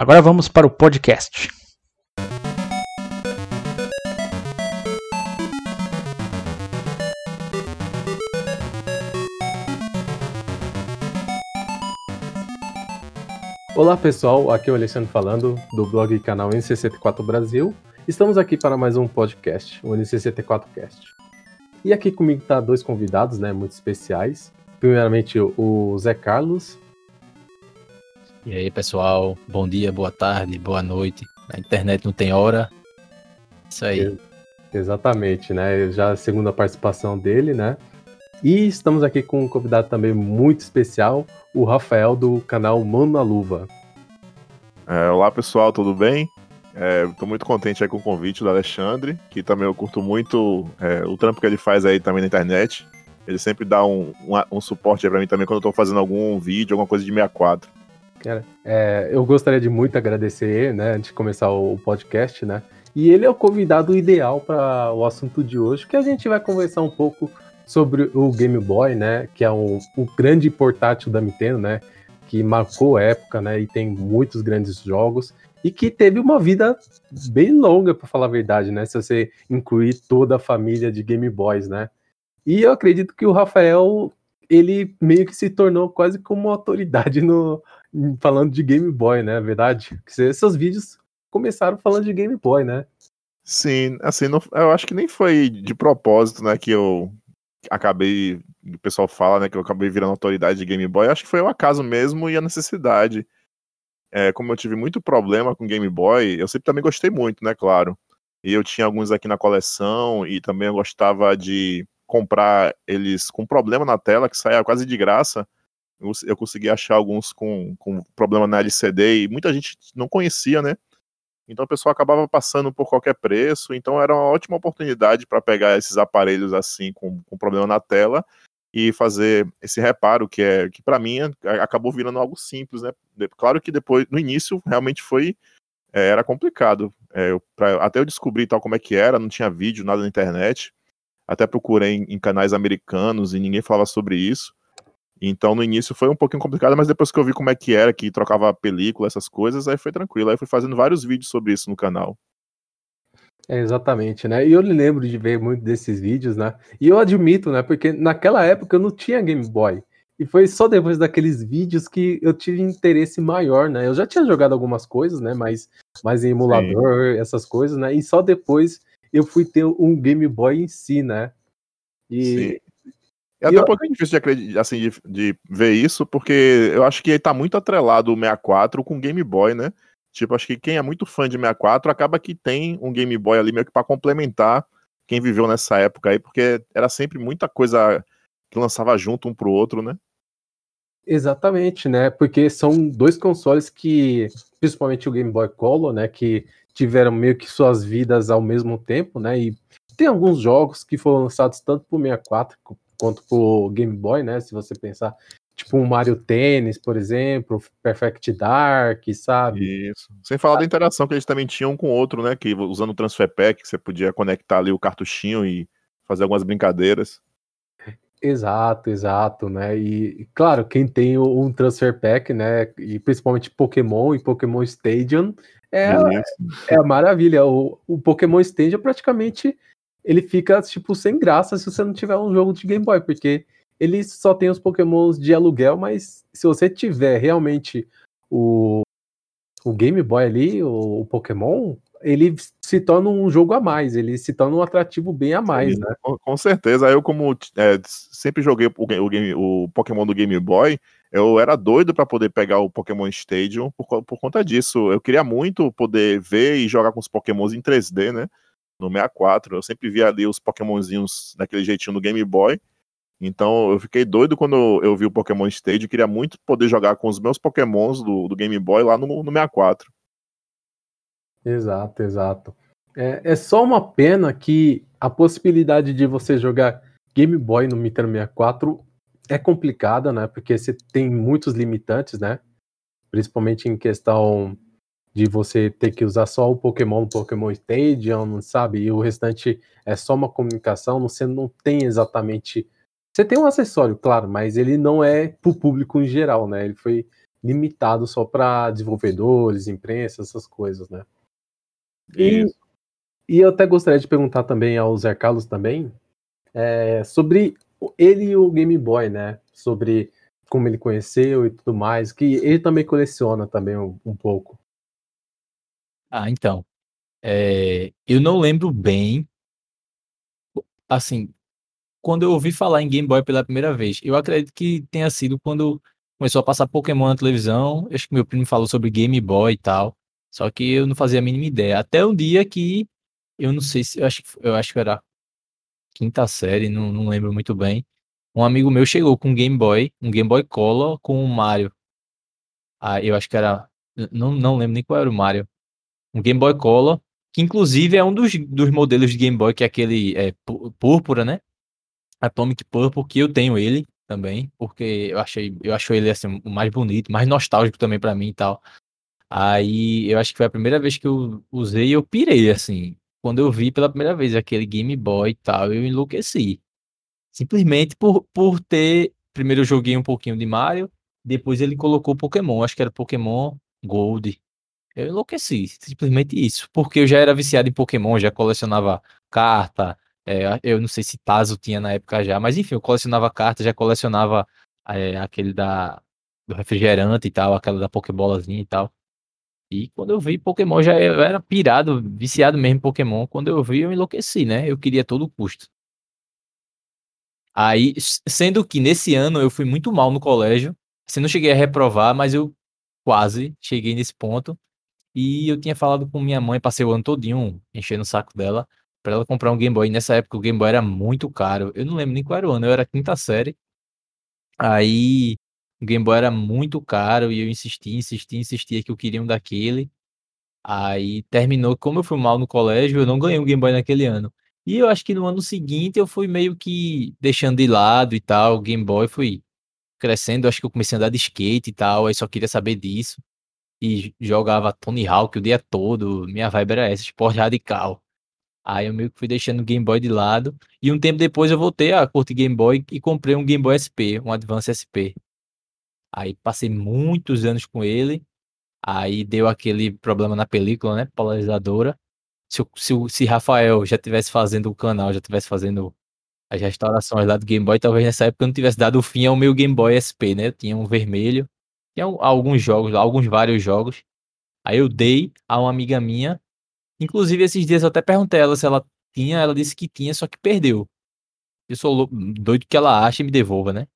Agora vamos para o podcast. Olá pessoal, aqui é o Alexandre falando do blog e canal NC74 Brasil. Estamos aqui para mais um podcast, o NC74Cast. E aqui comigo tá dois convidados, né, muito especiais. Primeiramente o Zé Carlos, e aí, pessoal, bom dia, boa tarde, boa noite. A internet não tem hora. Isso aí. Exatamente, né? Já a segunda participação dele, né? E estamos aqui com um convidado também muito especial, o Rafael do canal Mano na Luva. É, olá pessoal, tudo bem? Estou é, muito contente com o convite do Alexandre, que também eu curto muito é, o trampo que ele faz aí também na internet. Ele sempre dá um, um, um suporte para mim também quando eu estou fazendo algum vídeo, alguma coisa de 64. Cara, é, eu gostaria de muito agradecer, né, antes de começar o podcast, né? E ele é o convidado ideal para o assunto de hoje, que a gente vai conversar um pouco sobre o Game Boy, né? Que é um, um grande portátil da Nintendo, né? Que marcou época, né? E tem muitos grandes jogos e que teve uma vida bem longa, para falar a verdade, né? Se você incluir toda a família de Game Boys, né? E eu acredito que o Rafael ele meio que se tornou quase como uma autoridade no, falando de Game Boy, né? É verdade? Seus vídeos começaram falando de Game Boy, né? Sim, assim, não, eu acho que nem foi de propósito, né, que eu acabei, o pessoal fala, né, que eu acabei virando autoridade de Game Boy, eu acho que foi o acaso mesmo e a necessidade. É, como eu tive muito problema com Game Boy, eu sempre também gostei muito, né, claro. E eu tinha alguns aqui na coleção e também eu gostava de comprar eles com problema na tela, que saia quase de graça eu consegui achar alguns com, com problema na LCD e muita gente não conhecia, né? Então o pessoal acabava passando por qualquer preço, então era uma ótima oportunidade para pegar esses aparelhos assim com, com problema na tela e fazer esse reparo que é que para mim acabou virando algo simples, né? Claro que depois no início realmente foi é, era complicado. É, eu, pra, até eu descobrir tal como é que era, não tinha vídeo, nada na internet. Até procurei em, em canais americanos e ninguém falava sobre isso. Então no início foi um pouquinho complicado, mas depois que eu vi como é que era, que trocava película, essas coisas, aí foi tranquilo. Aí fui fazendo vários vídeos sobre isso no canal. É, exatamente, né? E eu lembro de ver muito desses vídeos, né? E eu admito, né? Porque naquela época eu não tinha Game Boy. E foi só depois daqueles vídeos que eu tive interesse maior, né? Eu já tinha jogado algumas coisas, né? Mas mais em emulador, Sim. essas coisas, né? E só depois eu fui ter um Game Boy em si, né? E, Sim. É até eu... um pouquinho difícil de, acreditar, assim, de, de, ver isso, porque eu acho que tá muito atrelado o 64 com o Game Boy, né? Tipo, acho que quem é muito fã de 64 acaba que tem um Game Boy ali meio que pra complementar quem viveu nessa época aí, porque era sempre muita coisa que lançava junto um pro outro, né? Exatamente, né? Porque são dois consoles que, principalmente o Game Boy Color, né, que tiveram meio que suas vidas ao mesmo tempo, né? E tem alguns jogos que foram lançados tanto pro 64 quanto pro Game Boy, né? Se você pensar, tipo um Mario Tennis, por exemplo, Perfect Dark, sabe? Isso. Sem falar da interação que eles também tinham um com o outro, né? Que usando o Transfer Pack, você podia conectar ali o cartuchinho e fazer algumas brincadeiras. Exato, exato, né? E claro, quem tem um Transfer Pack, né? E principalmente Pokémon e Pokémon Stadium é, é a maravilha. O, o Pokémon Stadium é praticamente ele fica, tipo, sem graça se você não tiver um jogo de Game Boy, porque ele só tem os pokémons de aluguel, mas se você tiver realmente o, o Game Boy ali, o, o Pokémon, ele se torna um jogo a mais, ele se torna um atrativo bem a mais, Sim, né? Com, certeza. Eu, como é, sempre joguei o, o, game, o Pokémon do Game Boy, eu era doido para poder pegar o Pokémon Stadium por, por conta disso. Eu queria muito poder ver e jogar com os Pokémons em 3D, né? No 64. Eu sempre via ali os Pokémonzinhos daquele jeitinho no Game Boy. Então eu fiquei doido quando eu vi o Pokémon Stage. Queria muito poder jogar com os meus Pokémons do, do Game Boy lá no, no 64. Exato, exato. É, é só uma pena que a possibilidade de você jogar Game Boy no Nintendo 64 é complicada, né? Porque você tem muitos limitantes, né? Principalmente em questão de você ter que usar só o Pokémon no Pokémon Stadium, sabe? E o restante é só uma comunicação, você não tem exatamente. Você tem um acessório, claro, mas ele não é para o público em geral, né? Ele foi limitado só para desenvolvedores, imprensa, essas coisas, né? E, e, eu até gostaria de perguntar também ao Zé Carlos também é, sobre ele e o Game Boy, né? Sobre como ele conheceu e tudo mais, que ele também coleciona também um, um pouco. Ah, então. É, eu não lembro bem. Assim, quando eu ouvi falar em Game Boy pela primeira vez, eu acredito que tenha sido quando começou a passar Pokémon na televisão. Acho que meu primo falou sobre Game Boy e tal. Só que eu não fazia a mínima ideia. Até um dia que eu não sei se eu acho, eu acho que era quinta série, não, não lembro muito bem. Um amigo meu chegou com um Game Boy, um Game Boy Color com o Mario. Ah, eu acho que era. Não, não lembro nem qual era o Mario. Um Game Boy Color, que inclusive é um dos, dos modelos de Game Boy, que é aquele é, púrpura, né? Atomic Purple, que eu tenho ele também, porque eu achei, eu acho ele assim, o mais bonito, mais nostálgico também para mim e tal. Aí eu acho que foi a primeira vez que eu usei e eu pirei, assim. Quando eu vi pela primeira vez aquele Game Boy e tal, eu enlouqueci. Simplesmente por, por ter. Primeiro eu joguei um pouquinho de Mario, depois ele colocou Pokémon, acho que era Pokémon Gold. Eu enlouqueci, simplesmente isso. Porque eu já era viciado em Pokémon, já colecionava carta. É, eu não sei se Tazo tinha na época já, mas enfim, eu colecionava carta, já colecionava é, aquele da, do refrigerante e tal, aquela da Pokébolazinha e tal. E quando eu vi Pokémon, já eu era pirado, viciado mesmo em Pokémon. Quando eu vi, eu enlouqueci, né? Eu queria todo custo. Aí, sendo que nesse ano eu fui muito mal no colégio. Assim, não cheguei a reprovar, mas eu quase cheguei nesse ponto. E eu tinha falado com minha mãe, passei o ano todinho enchendo o saco dela, pra ela comprar um Game Boy. Nessa época o Game Boy era muito caro. Eu não lembro nem qual era o ano, eu era quinta série. Aí o Game Boy era muito caro e eu insisti, insisti, insistia que eu queria um daquele. Aí terminou, como eu fui mal no colégio, eu não ganhei um Game Boy naquele ano. E eu acho que no ano seguinte eu fui meio que deixando de lado e tal. O Game Boy fui crescendo, acho que eu comecei a andar de skate e tal, aí só queria saber disso. E jogava Tony Hawk o dia todo. Minha vibe era essa, esporte radical. Aí eu meio que fui deixando o Game Boy de lado. E um tempo depois eu voltei a curtir Game Boy e comprei um Game Boy SP, um Advance SP. Aí passei muitos anos com ele. Aí deu aquele problema na película, né? Polarizadora. Se, se, se Rafael já tivesse fazendo o canal, já tivesse fazendo as restaurações lá do Game Boy, talvez nessa época eu não tivesse dado fim ao meu Game Boy SP, né? Eu tinha um vermelho. Tinha alguns jogos, alguns vários jogos. Aí eu dei a uma amiga minha. Inclusive, esses dias eu até perguntei a ela se ela tinha. Ela disse que tinha, só que perdeu. Eu sou doido que ela acha e me devolva, né?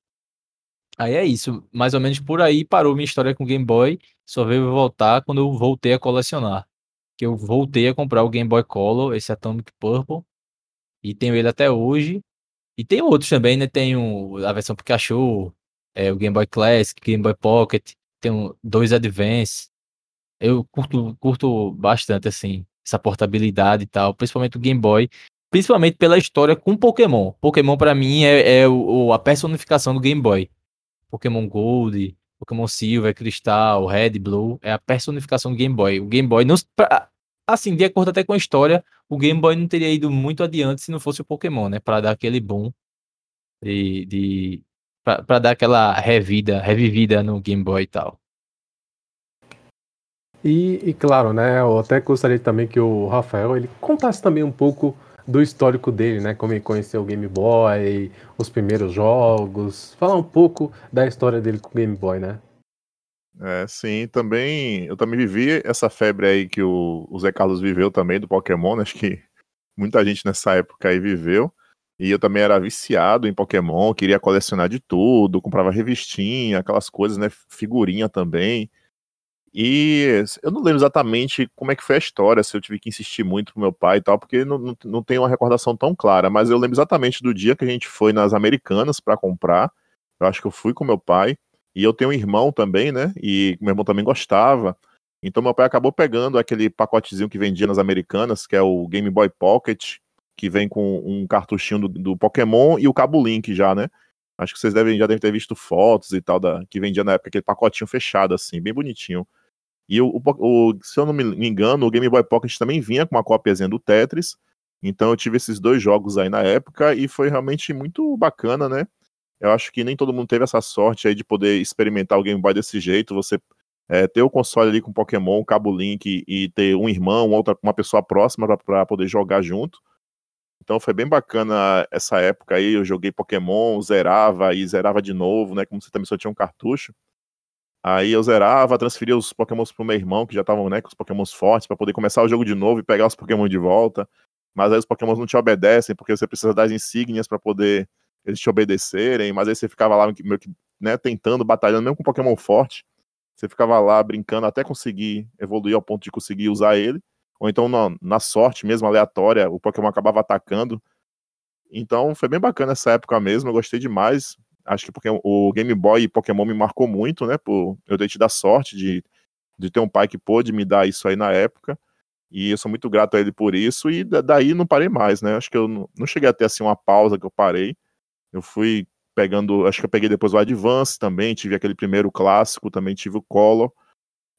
Aí é isso, mais ou menos por aí parou minha história com o Game Boy, só veio voltar quando eu voltei a colecionar. Que eu voltei a comprar o Game Boy Color, esse Atomic Purple, e tenho ele até hoje. E tem outros também, né? Tem a versão Pikachu, é, o Game Boy Classic, Game Boy Pocket, tem um, dois Advance. Eu curto, curto bastante, assim, essa portabilidade e tal, principalmente o Game Boy, principalmente pela história com Pokémon. Pokémon, para mim, é, é o, a personificação do Game Boy. Pokémon Gold, Pokémon Silver, Cristal, Red, Blue, é a personificação do Game Boy. O Game Boy não. Assim, de acordo até com a história, o Game Boy não teria ido muito adiante se não fosse o Pokémon, né? Para dar aquele boom de. de para dar aquela revida, revivida no Game Boy e tal. E, e, claro, né, eu até gostaria também que o Rafael ele contasse também um pouco do histórico dele, né? Como ele conheceu o Game Boy, os primeiros jogos. Falar um pouco da história dele com o Game Boy, né? É, sim, também. Eu também vivi essa febre aí que o, o Zé Carlos viveu também do Pokémon, né? Acho que muita gente nessa época aí viveu. E eu também era viciado em Pokémon, queria colecionar de tudo, comprava revistinha, aquelas coisas, né? Figurinha também. E eu não lembro exatamente como é que foi a história, se eu tive que insistir muito pro meu pai e tal, porque não, não, não tenho uma recordação tão clara, mas eu lembro exatamente do dia que a gente foi nas Americanas para comprar. Eu acho que eu fui com meu pai, e eu tenho um irmão também, né? E meu irmão também gostava. Então meu pai acabou pegando aquele pacotezinho que vendia nas americanas, que é o Game Boy Pocket, que vem com um cartuchinho do, do Pokémon e o cabo Link já, né? Acho que vocês devem, já devem ter visto fotos e tal, da, que vendia na época, aquele pacotinho fechado, assim, bem bonitinho. E o, o, se eu não me engano, o Game Boy Pocket também vinha com uma cópiazinha do Tetris. Então eu tive esses dois jogos aí na época e foi realmente muito bacana, né? Eu acho que nem todo mundo teve essa sorte aí de poder experimentar o Game Boy desse jeito. Você é, ter o console ali com Pokémon, cabo Link e ter um irmão, outra, uma pessoa próxima para poder jogar junto. Então foi bem bacana essa época aí. Eu joguei Pokémon, zerava e zerava de novo, né? Como você também só tinha um cartucho. Aí eu zerava, transferia os Pokémons pro meu irmão, que já estavam né, com os Pokémons fortes, para poder começar o jogo de novo e pegar os Pokémon de volta. Mas aí os Pokémons não te obedecem, porque você precisa das insígnias para poder eles te obedecerem. Mas aí você ficava lá meio que né, tentando, batalhando, mesmo com Pokémon forte. Você ficava lá brincando até conseguir evoluir ao ponto de conseguir usar ele. Ou então, na, na sorte mesmo, aleatória, o Pokémon acabava atacando. Então foi bem bacana essa época mesmo, eu gostei demais. Acho que porque o Game Boy e Pokémon me marcou muito, né? Por eu ter tido a sorte de, de ter um pai que pôde me dar isso aí na época. E eu sou muito grato a ele por isso. E daí não parei mais, né? Acho que eu não, cheguei a ter assim uma pausa que eu parei. Eu fui pegando, acho que eu peguei depois o Advance também, tive aquele primeiro clássico, também tive o Color.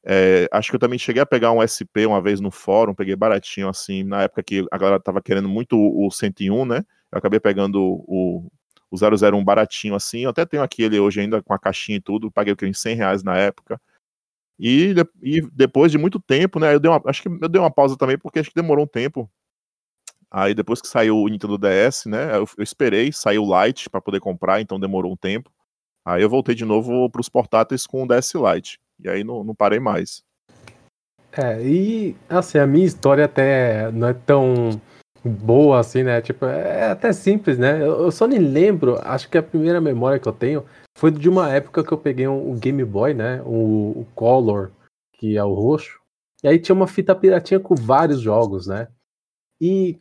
É, acho que eu também cheguei a pegar um SP uma vez no fórum, peguei baratinho assim, na época que a galera tava querendo muito o, o 101, né? Eu acabei pegando o, o 001 baratinho assim. Eu até tenho aquele hoje ainda com a caixinha e tudo, paguei o que, uns 100 reais na época. E, e depois de muito tempo, né? Eu dei uma, acho que eu dei uma pausa também, porque acho que demorou um tempo. Aí depois que saiu o Nintendo DS, né? Eu, eu esperei, saiu o Lite para poder comprar, então demorou um tempo. Aí eu voltei de novo para os portáteis com o DS Lite. E aí não, não parei mais. É, e assim, a minha história até não é tão boa assim, né? Tipo, é até simples, né? Eu, só nem lembro, acho que a primeira memória que eu tenho foi de uma época que eu peguei um, Game Boy, né? O, o, Color, que é o roxo. E aí tinha uma fita piratinha com vários jogos, né? E,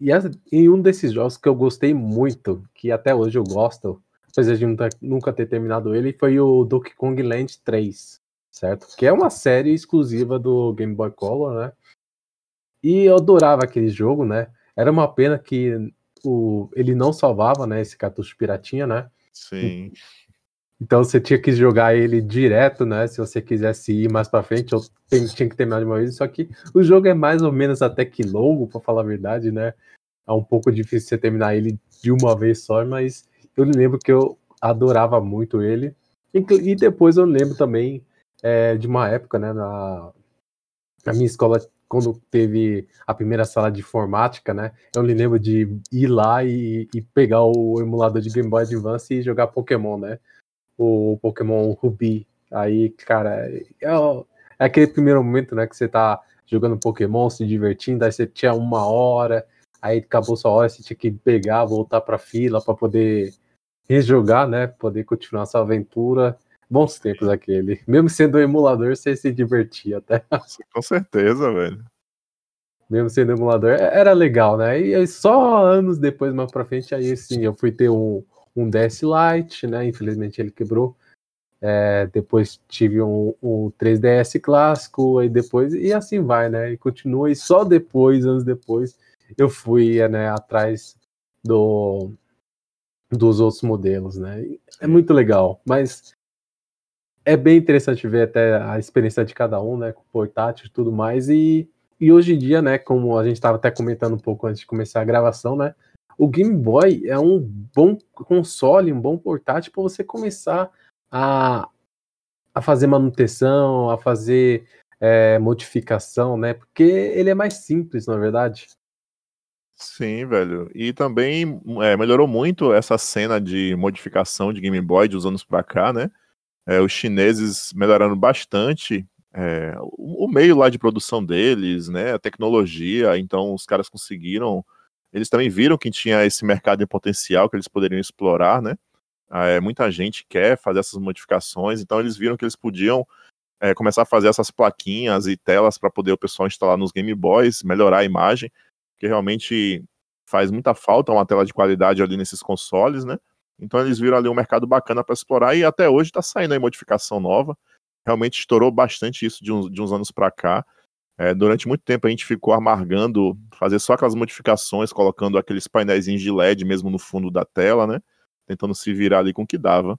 e, e um desses jogos que eu gostei muito, que até hoje eu gosto, apesar de nunca ter terminado ele, foi o Donkey Kong Land 3 certo? Que é uma série exclusiva do Game Boy Color, né? E eu adorava aquele jogo, né? Era uma pena que o, ele não salvava, né? Esse cartucho piratinha, né? Sim. Então você tinha que jogar ele direto, né? Se você quisesse ir mais para frente, ou tinha que terminar de uma vez. Só que o jogo é mais ou menos até que longo, para falar a verdade, né? É um pouco difícil você terminar ele de uma vez só, mas eu lembro que eu adorava muito ele. E depois eu lembro também é, de uma época, né, na, na minha escola, quando teve a primeira sala de informática, né, eu me lembro de ir lá e, e pegar o emulador de Game Boy Advance e jogar Pokémon, né, o Pokémon Ruby. Aí, cara, é, é aquele primeiro momento, né, que você tá jogando Pokémon, se divertindo, aí você tinha uma hora, aí acabou sua hora, você tinha que pegar, voltar pra fila para poder rejogar, né, poder continuar sua aventura. Bons tempos aquele. Mesmo sendo um emulador, você se divertia até. Com certeza, velho. Mesmo sendo emulador, é, era legal, né? E só anos depois, mais pra frente, aí sim, eu fui ter um, um DS Lite, né? Infelizmente ele quebrou. É, depois tive um, um 3DS clássico, aí depois, e assim vai, né? E continua, e só depois, anos depois, eu fui né, atrás do, dos outros modelos, né? É muito legal, mas é bem interessante ver até a experiência de cada um, né, com portátil e tudo mais. E, e hoje em dia, né, como a gente estava até comentando um pouco antes de começar a gravação, né, o Game Boy é um bom console, um bom portátil para você começar a, a fazer manutenção, a fazer é, modificação, né, porque ele é mais simples, na é verdade. Sim, velho. E também é, melhorou muito essa cena de modificação de Game Boy de uns anos pra cá, né? É, os chineses melhoraram bastante é, o, o, meio lá de produção deles, né, a tecnologia, então os caras conseguiram, eles também viram que tinha esse mercado em potencial que eles poderiam explorar, né, é, muita gente quer fazer essas modificações, então eles viram que eles podiam é, começar a fazer essas plaquinhas e telas para poder o pessoal instalar nos Game Boys, melhorar a imagem, que realmente faz muita falta uma tela de qualidade ali nesses consoles, né, então eles viram ali um mercado bacana para explorar e até hoje está saindo aí modificação nova. realmente estourou bastante isso de uns, de uns anos para cá. É, durante muito tempo a gente ficou amargando, fazer só aquelas modificações, colocando aqueles painéis de LED mesmo no fundo da tela, né? Tentando se virar ali com o que dava.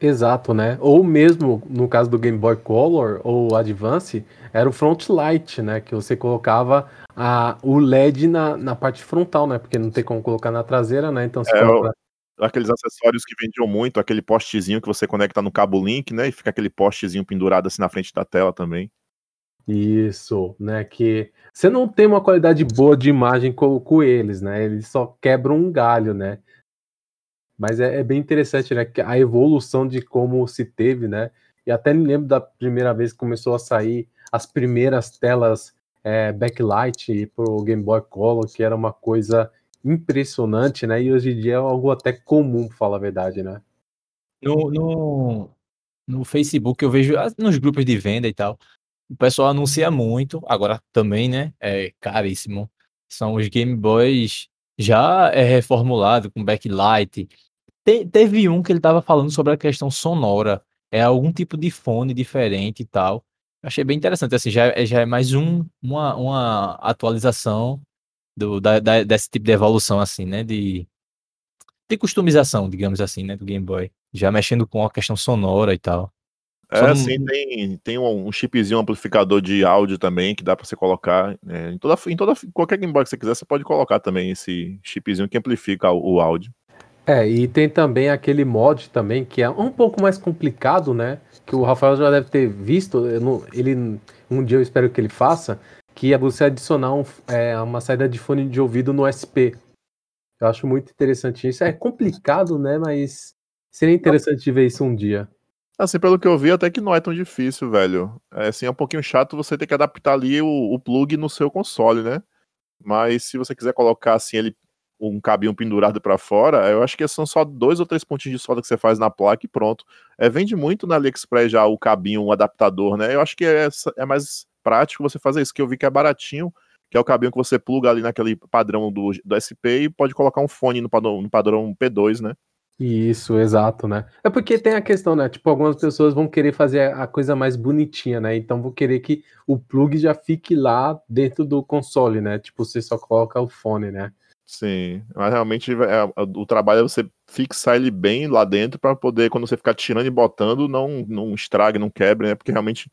Exato, né? Ou mesmo no caso do Game Boy Color ou Advance, era o front light, né? Que você colocava a, o LED na, na parte frontal, né? Porque não tem como colocar na traseira, né? Então você É, coloca... Aqueles acessórios que vendiam muito, aquele postezinho que você conecta no cabo link, né? E fica aquele postezinho pendurado assim na frente da tela também. Isso, né? Que você não tem uma qualidade boa de imagem com, com eles, né? Eles só quebram um galho, né? Mas é, é bem interessante, né? A evolução de como se teve, né? E até me lembro da primeira vez que começou a sair as primeiras telas é, backlight pro Game Boy Color, que era uma coisa impressionante, né? E hoje em dia é algo até comum, pra falar a verdade, né? No, no, no Facebook eu vejo nos grupos de venda e tal. O pessoal anuncia muito, agora também, né? É caríssimo. São os Game Boys já é reformulado com backlight. Te- teve um que ele tava falando sobre a questão sonora. É algum tipo de fone diferente e tal. Achei bem interessante. Assim, já, é- já é mais um, uma, uma atualização do, da, da- desse tipo de evolução, assim, né? De, de customização, digamos assim, né? Do Game Boy. Já mexendo com a questão sonora e tal. É, não- assim, tem, tem um, um chipzinho, um amplificador de áudio também, que dá pra você colocar. é, em toda, em toda, qualquer Game Boy que você quiser, você pode colocar também esse chipzinho que amplifica o, o áudio. É, e tem também aquele mod também, que é um pouco mais complicado, né? Que o Rafael já deve ter visto, eu não- ele, um dia eu espero que ele faça, que é você adicionar um, é, uma saída de fone de ouvido no SP. Eu acho muito interessante isso. É complicado, né? Mas seria interessante ver isso um dia. Assim, pelo que eu vi, até que não é tão difícil, velho. É, assim, é um pouquinho chato você ter que adaptar ali o, o plug no seu console, né? Mas se você quiser colocar assim ele um cabinho pendurado pra fora, eu acho que são só dois ou três pontinhos de solda que você faz na placa e pronto. É, vende muito na AliExpress já o cabinho, um adaptador, né? Eu acho que é, é mais prático você fazer isso, que eu vi que é baratinho, que é o cabinho que você pluga ali naquele padrão do, do SP e pode colocar um fone no padrão, no padrão P2, né? Isso, exato, né? É porque tem a questão, né? Tipo, algumas pessoas vão querer fazer a coisa mais bonitinha, né? Então vão querer que o plug já fique lá dentro do console, né? Tipo, você só coloca o fone, né? Sim, mas realmente é, o trabalho é você fixar ele bem lá dentro para poder, quando você ficar tirando e botando, não, não estrague, não quebre, né? Porque realmente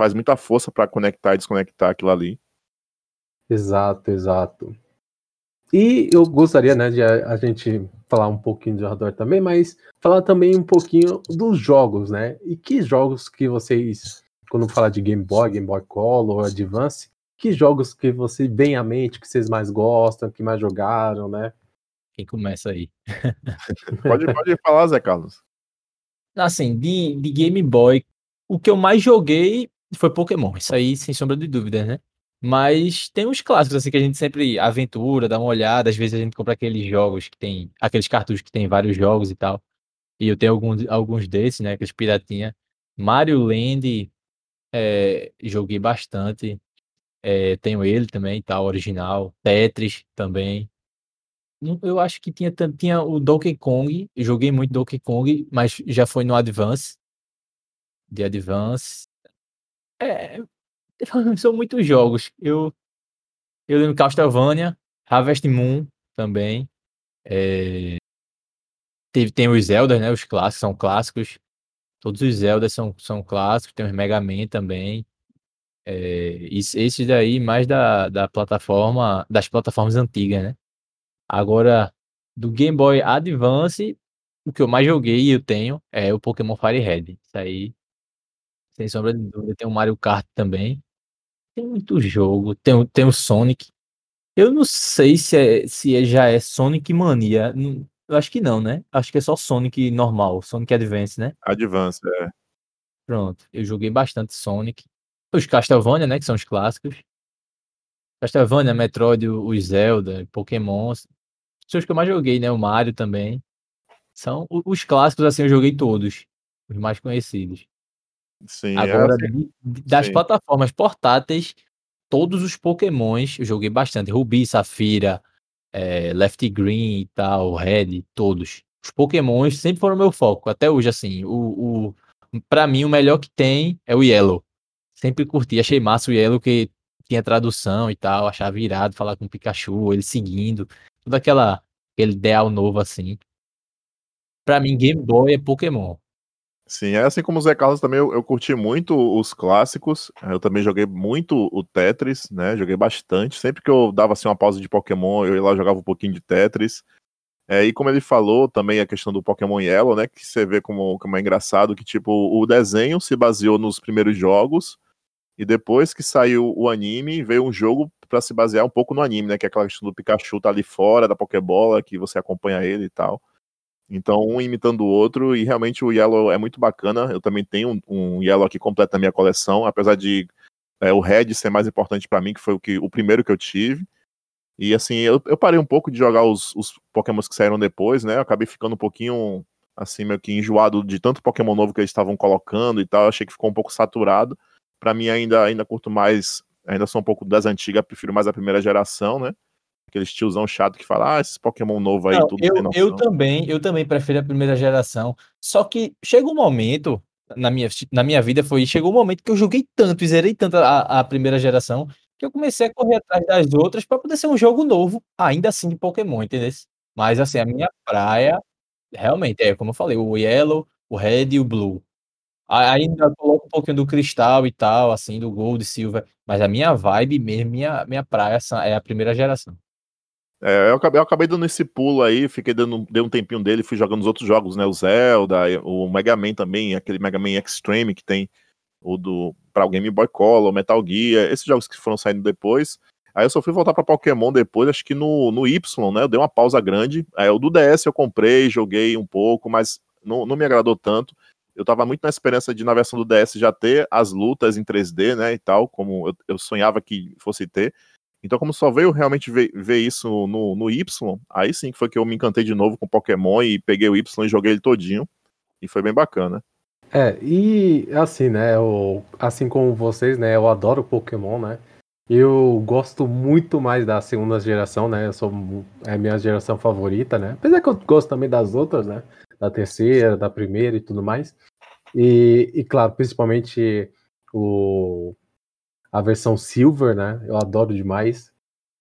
faz muita força para conectar e desconectar aquilo ali. Exato, exato. E eu gostaria, né, de a, a gente falar um pouquinho de hardware também, mas falar também um pouquinho dos jogos, né? E que jogos que vocês, quando fala de Game Boy, Game Boy Color, Advance, que jogos que você vem à mente, que vocês mais gostam, que mais jogaram, né? Quem começa aí? Pode, pode falar, Zé Carlos. Assim, de, de Game Boy, o que eu mais joguei foi Pokémon. Isso aí, sem sombra de dúvidas, né? Mas tem uns clássicos, assim, que a gente sempre aventura, dá uma olhada. Às vezes a gente compra aqueles jogos que tem. Aqueles cartuchos que tem vários jogos e tal. E eu tenho alguns, alguns desses, né? Aqueles piratinha. Mario Land, é, joguei bastante. É, tenho ele também tal, original. Tetris também. Eu acho que tinha, tinha o Donkey Kong. Joguei muito Donkey Kong, mas já foi no Advance. De Advance. É, são muitos jogos. Eu, eu lembro Castlevania, Harvest Moon também. É, teve, tem os Zelda, né? Os clássicos, são clássicos. Todos os Zeldas são, são clássicos. Tem os Mega Man também. É, esses daí mais da, da plataforma, das plataformas antigas, né? Agora, do Game Boy Advance, o que eu mais joguei e eu tenho é o Pokémon Fire Red. Isso aí, sem sombra de dúvida. Tem o Mario Kart também. Tem muito jogo. Tem, o- tem o Sonic. Eu não sei se, é, se é- já é Sonic Mania. Eu acho que não, né? Acho que é só Sonic normal, Sonic Advance, né? Advance, é. Pronto. Eu joguei bastante Sonic. Os Castlevania, né? Que são os clássicos. Castlevania, Metroid, os Zelda, Pokémon. São os que eu mais joguei, né? O Mario também. São os clássicos, assim, eu joguei todos. Os mais conhecidos. Sim, é Agora, assim, de- de- das sim. plataformas portáteis, todos os Pokémons eu joguei bastante. Ruby, Safira, eh, Left Green e tal, Red, todos. Os Pokémons sempre foram meu foco, até hoje, assim. O, o, Pra mim, o melhor que tem é o Yellow. Sempre curti, achei massa o Yellow, que tinha tradução e tal, achava virado falar com o Pikachu, ele seguindo, toda aquela aquele ideal novo assim. Pra mim, Game Boy é Pokémon. Sim, é assim como o Zé Carlos também, eu, eu curti muito os clássicos. Eu também joguei muito o Tetris, né? Joguei bastante. Sempre que eu dava assim uma pausa de Pokémon, eu ia lá jogava um pouquinho de Tetris. É, e como ele falou também a questão do Pokémon Yellow, né? Que você vê como, como é engraçado que tipo o desenho se baseou nos primeiros jogos e depois que saiu o anime veio um jogo para se basear um pouco no anime, né? Que é aquela questão do Pikachu tá ali fora da Pokébola, que você acompanha ele e tal. Então, um imitando o outro, e realmente o Yellow é muito bacana. Eu também tenho um, um Yellow aqui completo na minha coleção, apesar de é, o Red ser mais importante para mim, que foi o, que, o primeiro que eu tive. E assim, eu, eu parei um pouco de jogar os, os Pokémons que saíram depois, né? Eu acabei ficando um pouquinho, assim, meio que enjoado de tanto Pokémon novo que eles estavam colocando e tal. Eu achei que ficou um pouco saturado. Para mim, ainda, ainda curto mais, ainda sou um pouco das antigas, prefiro mais a primeira geração, né? Aquele tiozão chato que fala, ah, esses Pokémon novo aí, Não, tudo eu, eu também, eu também prefiro a primeira geração. Só que chega um momento na minha, na minha vida foi chegou um momento que eu joguei tanto e zerei tanto a, a primeira geração que eu comecei a correr atrás das outras para poder ser um jogo novo, ainda assim de Pokémon, entendeu? Mas assim, a minha praia realmente é, como eu falei, o Yellow, o Red e o Blue. Ainda coloco um pouquinho do Cristal e tal, assim, do Gold, Silver, mas a minha vibe mesmo, minha, minha praia é a primeira geração. É, eu, acabei, eu acabei dando esse pulo aí, fiquei dando dei um tempinho dele, fui jogando os outros jogos, né? O Zelda, o Mega Man também, aquele Mega Man Extreme que tem o do para o Game Boy Color, Metal Gear, esses jogos que foram saindo depois. Aí eu só fui voltar para Pokémon depois, acho que no, no Y, né? Eu dei uma pausa grande. Aí o do DS eu comprei, joguei um pouco, mas não, não me agradou tanto. Eu tava muito na esperança de na versão do DS já ter as lutas em 3D, né? E tal, como eu, eu sonhava que fosse ter. Então, como só veio realmente ver, ver isso no, no Y, aí sim que foi que eu me encantei de novo com Pokémon e peguei o Y e joguei ele todinho. E foi bem bacana. É, e assim, né, eu, assim como vocês, né, eu adoro Pokémon, né, eu gosto muito mais da segunda geração, né, eu sou, é a minha geração favorita, né, apesar que eu gosto também das outras, né, da terceira, da primeira e tudo mais, e, e claro, principalmente o, a versão Silver, né, eu adoro demais,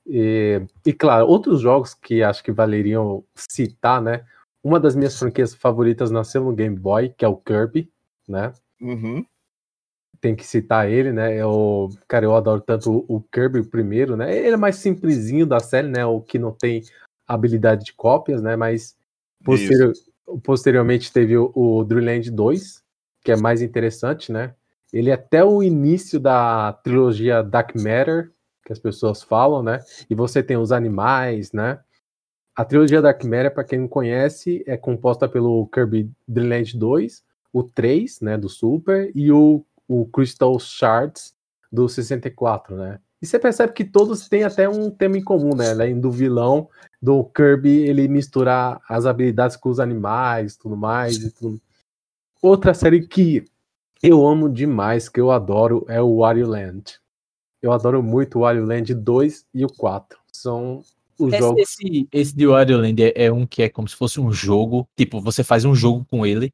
e, e claro, outros jogos que acho que valeriam citar, né, uma das minhas franquias favoritas nasceu no Game Boy, que é o Kirby, né? Uhum. Tem que citar ele, né? Eu, cara, eu adoro tanto o, Kirby primeiro, né? Ele é mais simplesinho da série, né? O que não tem habilidade de cópias, né? Mas posterior- posteriormente teve o, o Dreamland 2, que é mais interessante, né? Ele é até o início da trilogia Dark Matter, que as pessoas falam, né? E você tem os animais, né? A trilogia Dark Matter, para quem não conhece, é composta pelo Kirby Dreamland 2, o 3, né, do Super, e o, o Crystal Shards do 64, né? E você percebe que todos têm até um tema em comum, né? Além do vilão, do Kirby, ele misturar as habilidades com os animais, tudo mais tudo. Outra série que eu amo demais, que eu adoro, é o Wario Land. Eu adoro muito o Wario Land 2 e o 4. São os Esse, jogos. esse, esse de Wario Land é, é um que é como se fosse um jogo, tipo, você faz um jogo com ele.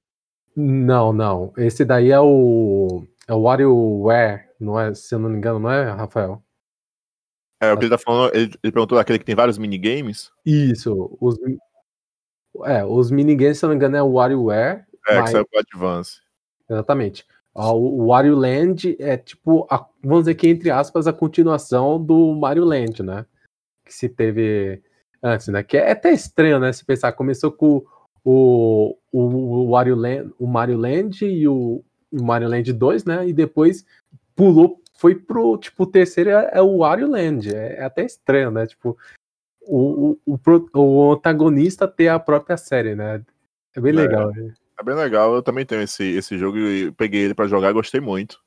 Não, não. Esse daí é o. É o WarioWare, não é? Se eu não me engano, não é, Rafael? É, o que ele tá falando, ele, ele perguntou aquele que tem vários minigames. Isso. Os, é, os minigames, se eu não me engano, é o WarioWare. É, mas- que saiu pro Advance. Exatamente. Ah, O Wario Land é tipo, a- vamos dizer que entre aspas, a continuação do Mario Land, né? Que se teve antes, né? Que é até estranho, né? Se pensar, começou com o, o, o, Wario Land, o Mario Land e o, o Mario Land 2, né? E depois pulou, foi pro, tipo, o terceiro é, é o Wario Land. É, é até estranho, né? Tipo, o, o, o, o antagonista ter a própria série, né? É bem É. legal. né? É bem legal, eu também tenho esse, esse jogo e peguei ele pra jogar gostei muito.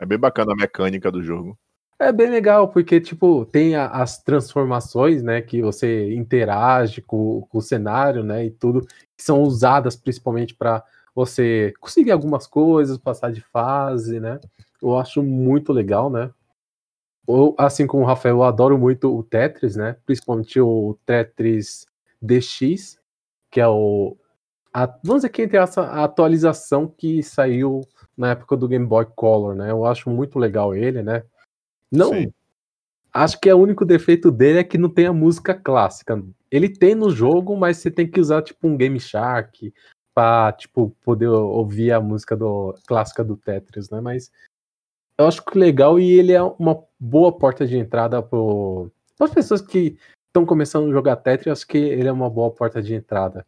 É bem bacana a mecânica do jogo. É bem legal, porque, tipo, tem a- as transformações, né, que você interage com, com o cenário, né, e tudo, que são usadas principalmente para você conseguir algumas coisas, passar de fase, né. Eu acho muito legal, né. Ou, assim como o Rafael, eu adoro muito o Tetris, né, principalmente o Tetris DX, que é o, a, vamos dizer que entre essa a atualização que saiu na época do Game Boy Color, né? Eu acho muito legal ele, né? Não, Sim. acho que é o único defeito dele é que não tem a música clássica. Ele tem no jogo, mas você tem que usar tipo um Game Shark para tipo poder ouvir a música do clássica do Tetris, né? Mas eu acho que legal e ele é uma boa porta de entrada para as pessoas que estão começando a jogar Tetris. Acho que ele é uma boa porta de entrada,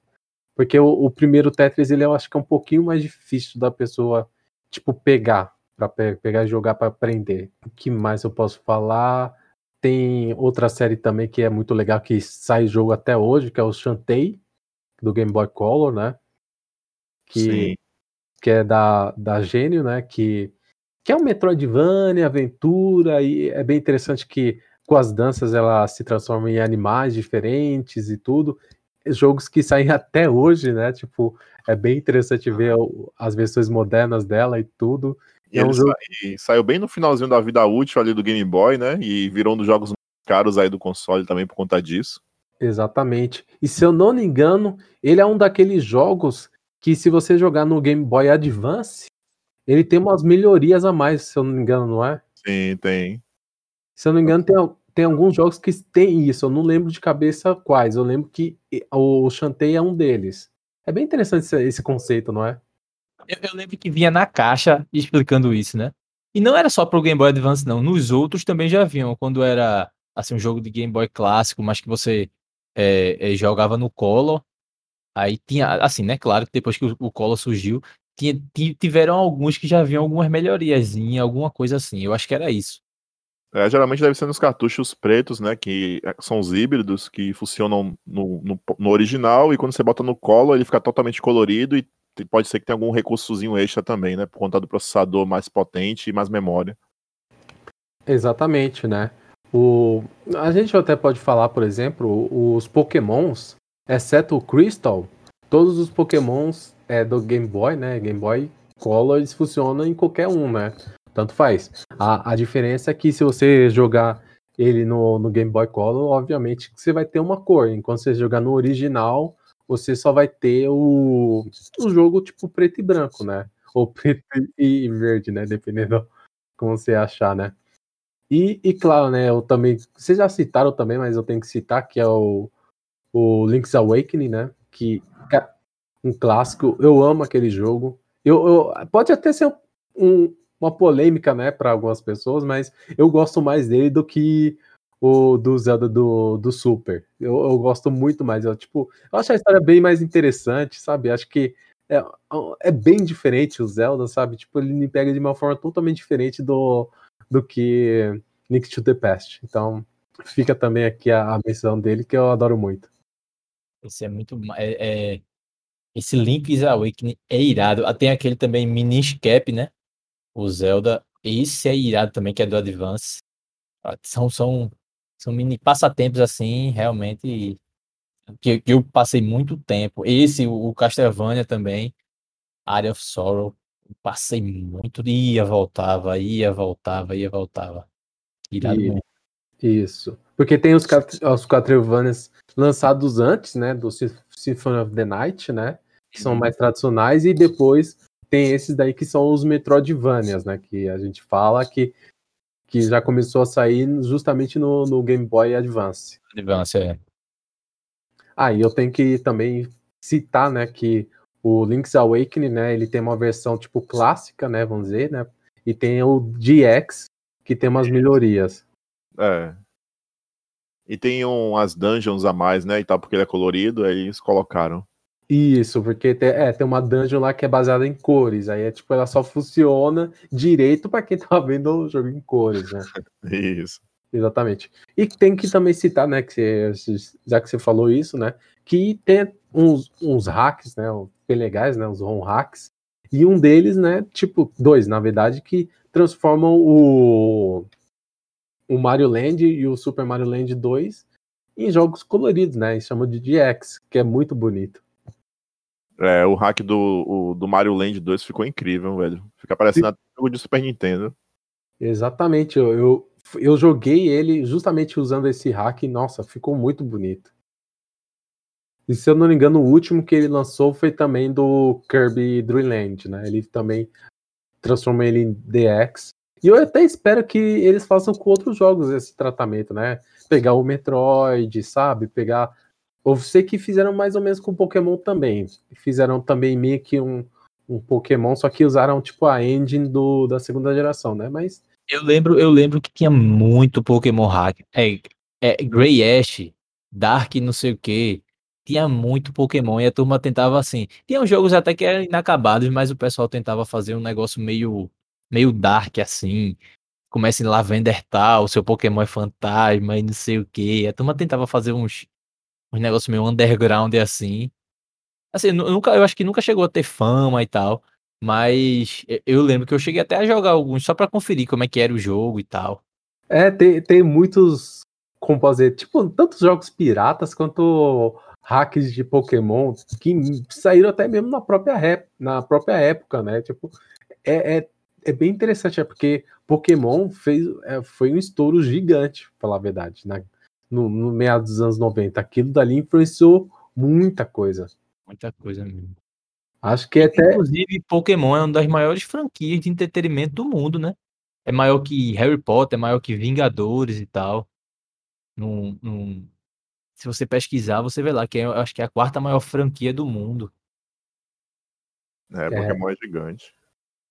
porque o, o primeiro Tetris ele eu acho que é um pouquinho mais difícil da pessoa tipo pegar para pe pegar e jogar para aprender. O que mais eu posso falar? Tem outra série também que é muito legal que sai jogo até hoje, que é o Shantae do Game Boy Color, né? Que Sim. que é da, da Gênio, né? Que, que é um Metroidvania, aventura, e é bem interessante que com as danças ela se transforma em animais diferentes e tudo. Jogos que saem até hoje, né? Tipo, é bem interessante ver as versões modernas dela e tudo. E É um jogo- sa- e saiu bem no finalzinho da vida útil ali do Game Boy, né? E virou um dos jogos mais caros aí do console também por conta disso. Exatamente. E se eu não me engano, ele é um daqueles jogos que se você jogar no Game Boy Advance, ele tem umas melhorias a mais, se eu não me engano, não é? Sim, tem. Se eu não me engano, tem, al- tem alguns jogos que tem isso. Eu não lembro de cabeça quais. Eu lembro que o Shantae é um deles. É bem interessante esse, esse conceito, não é? Eu, eu lembro que vinha na caixa explicando isso, né? E não era só pro Game Boy Advance, não. Nos outros também já vinham. Quando era assim, um jogo de Game Boy clássico, mas que você é, é, jogava no Color. Aí tinha, assim, né? Claro que depois que o, o surgiu, tinha, ti- tiveram alguns que já vinham algumas melhorias, alguma coisa assim. Eu acho que era isso. É, geralmente deve ser nos cartuchos pretos, né? Que são os híbridos que funcionam no, no, no original e quando você bota no colo ele fica totalmente colorido e pode ser que tenha algum recursozinho extra também, né? Por conta do processador mais potente e mais memória. Exatamente, né? O, a gente até pode falar, por exemplo, os Pokémons, exceto o Crystal, todos os Pokémons é, do Game Boy, né? Game Boy Color, eles funcionam em qualquer um, né? Tanto faz. A, a diferença é que se você jogar ele no, no Game Boy Color, obviamente você vai ter uma cor. Enquanto você jogar no original, você só vai ter o, o jogo tipo preto e branco, né? Ou preto e verde, né? Dependendo como você achar, né? E, e claro, né, eu também. Vocês já citaram também, mas eu tenho que citar que é o, o Link's Awakening, né? Que um clássico. Eu amo aquele jogo. Eu, eu- pode até ser um- uma polêmica, né, para algumas pessoas, mas eu gosto mais dele do que o do Zelda do, do Super. Eu, eu gosto muito mais. Eu, tipo, eu acho a história bem mais interessante, sabe? Acho que é, é bem diferente o Zelda, sabe? Tipo, ele me pega de uma forma totalmente diferente do, do que Link to the Past. Então, fica também aqui a, a menção dele, que eu adoro muito. Esse é muito. É, é- Esse Link's Awakening é irado. Ah, Tem aquele também Minish Cap, né? O Zelda. Esse é irado também, que é do Advance. Ah, São, são, são mini passatempos assim, realmente. Que, que eu passei muito tempo. Esse, o o Castlevania também. Area of Sorrow. Passei muito. Ia, voltava, ia, voltava, ia, voltava. Irado E-. Isso. Porque tem os, os Castlevanias lançados antes, né? Do Sy- Symphony of the Night, né? Que são Uhum. mais tradicionais, e depois tem esses daí que são os Metroidvanias, né? Que a gente fala que, que já começou a sair justamente no, no Game Boy Advance. Advance, é. Ah, e eu tenho que também citar, né, que o Link's Awakening, né, ele tem uma versão tipo clássica, né, vamos dizer, né, e tem o DX, que tem umas melhorias. É. E tem umas dungeons a mais, né? E tal, porque ele é colorido, aí eles colocaram. Isso, porque tem, é, tem uma dungeon lá que é baseada em cores, aí é tipo, ela só funciona direito pra quem tá vendo o jogo em cores, né. Isso. Exatamente. E tem que também citar, né, que você- já que você falou isso, né, que tem uns, uns hacks, né, bem legais, né, os ROM hacks, e um deles, né, tipo, dois, na verdade, que transformam o, o Mario Land e o Super Mario Land 2 em jogos coloridos, né, e chamam de DX, que é muito bonito. É, o hack do, o- do Mario Land 2 ficou incrível, velho. Fica parecendo até jogo de Super Nintendo. Exatamente, eu, eu, eu joguei ele justamente usando esse hack, e, nossa, ficou muito bonito. E se eu não me engano, o último que ele lançou foi também do Kirby Dream Land, né? Ele também transformou ele em DX. E eu até espero que eles façam com outros jogos esse tratamento, né? Pegar o Metroid, sabe? Pegar. Eu sei que fizeram mais ou menos com Pokémon também. Fizeram também meio que um, um Pokémon, só que usaram tipo a engine do, da segunda geração, né? Mas. Eu lembro, eu lembro que tinha muito Pokémon hack. É, é Grey Ash, Dark não sei o que. Tinha muito Pokémon e a turma tentava assim. Tinha jogos até que eram inacabados, mas o pessoal tentava fazer um negócio meio meio dark assim. Começa em Lavender tal, seu Pokémon é fantasma e não sei o que. A turma tentava fazer uns, uns negócios meio underground assim. Assim, nunca, eu acho que nunca chegou a ter fama e tal. Mas eu lembro que eu cheguei até a jogar alguns só para conferir como é que era o jogo e tal. É, tem, tem muitos, como fazer, tipo, tantos jogos piratas quanto hacks de Pokémon que saíram até mesmo na própria, rap, na própria época, né? Tipo, é, é, é bem interessante, é porque Pokémon fez, é, foi um estouro gigante, pra falar a verdade, né? No, no meados dos anos 90. Aquilo dali influenciou muita coisa. Muita coisa mesmo. Acho que até. Inclusive, Pokémon é uma das maiores franquias de entretenimento do mundo, né? É maior que Harry Potter, é maior que Vingadores e tal. Num, num... Se você pesquisar, você vê lá que é, acho que é a quarta maior franquia do mundo. É, Pokémon é, é gigante.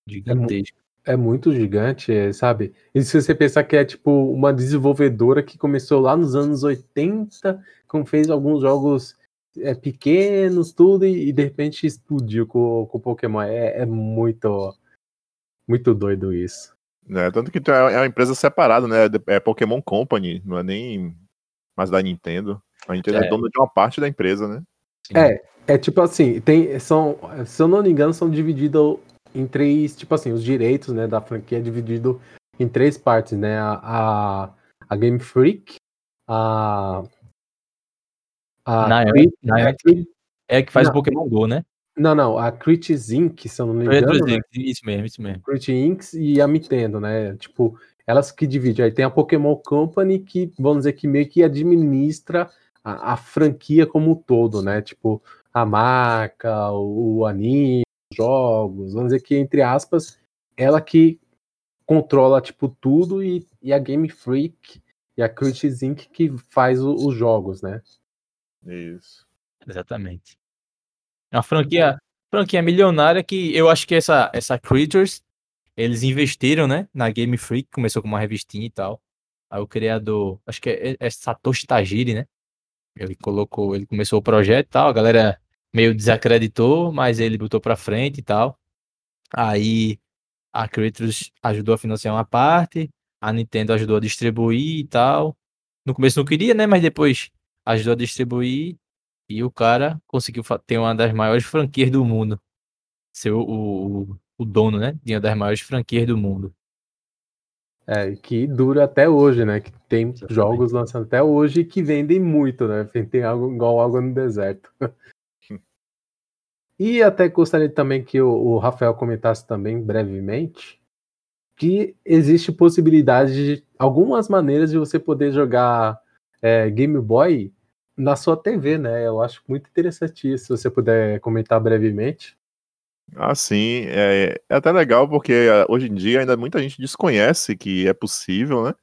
Gigantesco. É, é muito gigante, sabe? E se você pensar que é tipo uma desenvolvedora que começou lá nos anos 80, como fez alguns jogos é, pequenos, tudo, e, e, de repente explodiu com, com o Pokémon. É, é muito, muito doido isso. É, tanto que é, é uma empresa separada, né? É Pokémon Company, não é nem mais da Nintendo. A Nintendo é, é dona de uma parte da empresa, né? Sim. É, é tipo assim, tem, são, se eu não me engano, são divididos em três, tipo assim, os direitos né, da franquia é dividido em três partes, né? A, a, a Game Freak, a a Niantic, Niantic é que faz não, o Pokémon Go, né? Não, não, a Critics Inc., se eu não me engano. Né? Isso mesmo, isso mesmo. Critics Inc. e a Nintendo, né? Tipo, elas que dividem. Aí tem a Pokémon Company, que vamos dizer que meio que administra a, a franquia como um todo, né? Tipo, a marca, o, o anime, jogos, vamos dizer que, entre aspas, ela que controla, tipo, tudo e, e a Game Freak e a Critics Inc. que faz o, os jogos, né? Isso. Exatamente. É uma franquia, franquia milionária que eu acho que essa, essa Creatures, eles investiram, né, na Game Freak, começou com uma revistinha e tal. Aí o criador, acho que é, é Satoshi Tajiri, né? Ele colocou, ele começou o projeto e tal, a galera meio desacreditou, mas ele botou pra frente e tal. Aí a Creatures ajudou a financiar uma parte, a Nintendo ajudou a distribuir e tal. No começo não queria, né? Mas depois ajudou a distribuir e o cara conseguiu ter uma das maiores franquias do mundo. Ser o, o, o dono, né? De uma das maiores franquias do mundo. É, que dura até hoje, né? Que tem Exatamente. jogos lançando até hoje que vendem muito, né? Tem algo igual água no deserto. E até gostaria também que o, o, Rafael comentasse também brevemente que existe possibilidade de algumas maneiras de você poder jogar é, Game Boy na sua TV, né? Eu acho muito interessante isso, se você puder comentar brevemente. Ah, sim, é, é até legal porque ah, hoje em dia ainda muita gente desconhece que é possível, né?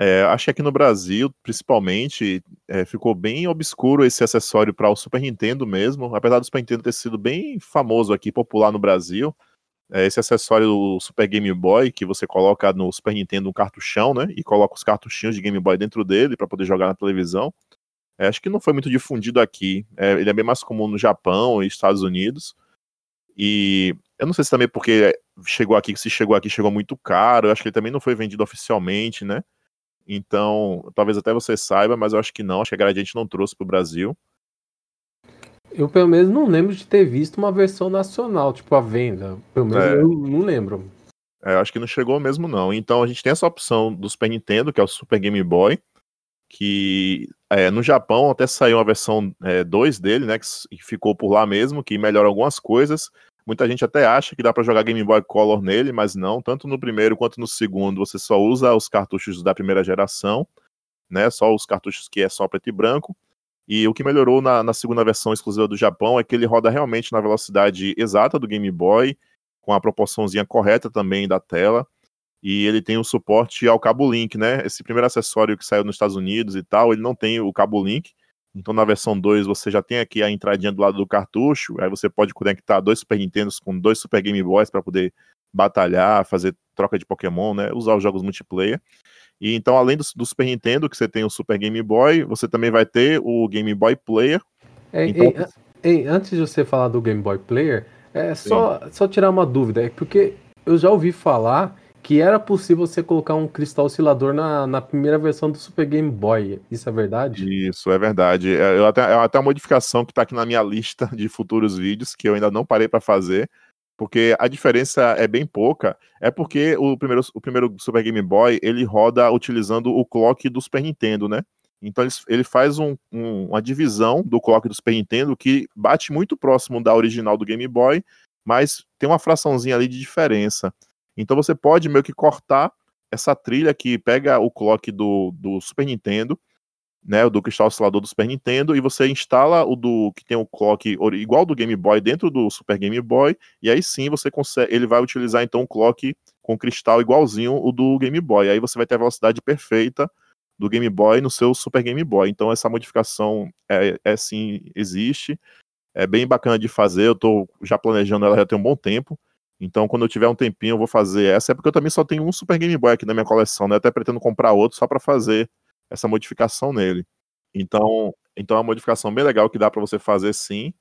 É, acho que aqui no Brasil, principalmente, é, ficou bem obscuro esse acessório para o Super Nintendo mesmo, apesar do Super Nintendo ter sido bem famoso aqui, popular no Brasil. É, esse acessório do Super Game Boy, que você coloca no Super Nintendo um cartuchão, né? E coloca os cartuchinhos de Game Boy dentro dele para poder jogar na televisão. É, acho que não foi muito difundido aqui. É, ele é bem mais comum no Japão e Estados Unidos. E eu não sei se também porque chegou aqui, se chegou aqui, chegou muito caro. Eu acho que ele também não foi vendido oficialmente, né? Então, talvez até você saiba, mas eu acho que não. Acho que a Gradiente não trouxe para o Brasil. Eu, pelo menos, não lembro de ter visto uma versão nacional, tipo, a venda. Pelo menos é. eu não lembro. É, acho que não chegou mesmo, não. Então, a gente tem essa opção do Super Nintendo, que é o Super Game Boy que é, no Japão até saiu uma versão 2 é, dele, né, que ficou por lá mesmo, que melhora algumas coisas. Muita gente até acha que dá para jogar Game Boy Color nele, mas não. Tanto no primeiro quanto no segundo, você só usa os cartuchos da primeira geração, né, só os cartuchos que é só preto e branco. E o que melhorou na, na, segunda versão exclusiva do Japão é que ele roda realmente na velocidade exata do Game Boy, com a proporçãozinha correta também da tela. E ele tem o suporte ao cabo Link, né? Esse primeiro acessório que saiu nos Estados Unidos e tal, ele não tem o cabo Link. Então na versão 2 você já tem aqui a entradinha do lado do cartucho, aí você pode conectar dois Super Nintendos com dois Super Game Boys para poder batalhar, fazer troca de Pokémon, né? Usar os jogos multiplayer. E então, além do, do, Super Nintendo, que você tem o Super Game Boy, você também vai ter o Game Boy Player. Ei, então... ei, ei, antes de você falar do Game Boy Player, é só, só tirar uma dúvida, é porque eu já ouvi falar que era possível você colocar um cristal oscilador na, na primeira versão do Super Game Boy. Isso é verdade? Isso, é verdade. É, até, é até uma modificação que está aqui na minha lista de futuros vídeos, que eu ainda não parei para fazer, porque a diferença é bem pouca. É porque o primeiro, o primeiro Super Game Boy ele roda utilizando o clock do Super Nintendo, né? Então ele, ele faz um, um, uma divisão do clock do Super Nintendo que bate muito próximo da original do Game Boy, mas tem uma fraçãozinha ali de diferença. Então você pode meio que cortar essa trilha que pega o clock do, do Super Nintendo né, do cristal oscilador do Super Nintendo, e você instala o do que tem o clock igual do Game Boy dentro do Super Game Boy, e aí sim você consegue, ele vai utilizar então o clock com cristal igualzinho o do Game Boy. Aí você vai ter a velocidade perfeita do Game Boy no seu Super Game Boy. Então essa modificação é, é sim existe, é bem bacana de fazer. Eu estou já planejando ela já tem um bom tempo. Então, quando eu tiver um tempinho, eu vou fazer essa. É porque eu também só tenho um Super Game Boy aqui na minha coleção, né? Eu até pretendo comprar outro só para fazer essa modificação nele. Então, então é uma modificação bem legal que dá para você fazer sim.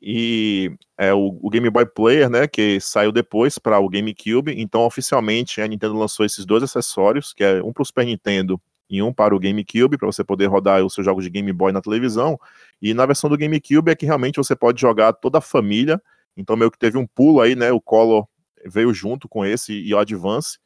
E é o, o, Game Boy Player, né, que saiu depois para o GameCube. Então, oficialmente, a Nintendo lançou esses dois acessórios, que é um para o Super Nintendo e um para o GameCube, para você poder rodar os seus jogos de Game Boy na televisão. E na versão do GameCube é que realmente você pode jogar toda a família. Então, meio que teve um pulo aí, né? O Color veio junto com esse e o Advance.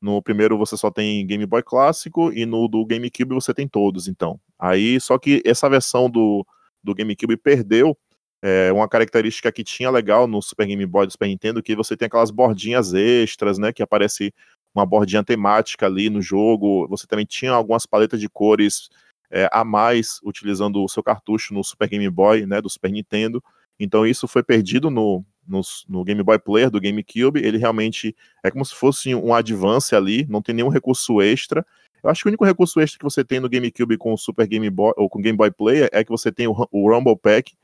No primeiro você só tem Game Boy clássico e no do GameCube você tem todos, então. Aí, só que essa versão do, do GameCube perdeu é, uma característica que tinha legal no Super Game Boy do Super Nintendo, que você tem aquelas bordinhas extras, né, que aparece uma bordinha temática ali no jogo. Você também tinha algumas paletas de cores é, a mais utilizando o seu cartucho no Super Game Boy, né, do Super Nintendo. Então isso foi perdido no, no, no, Game Boy Player do GameCube, ele realmente é como se fosse um advance ali, não tem nenhum recurso extra. Eu acho que o único recurso extra que você tem no GameCube com o Super Game Boy ou com Game Boy Player é que você tem o, o Rumble Pack,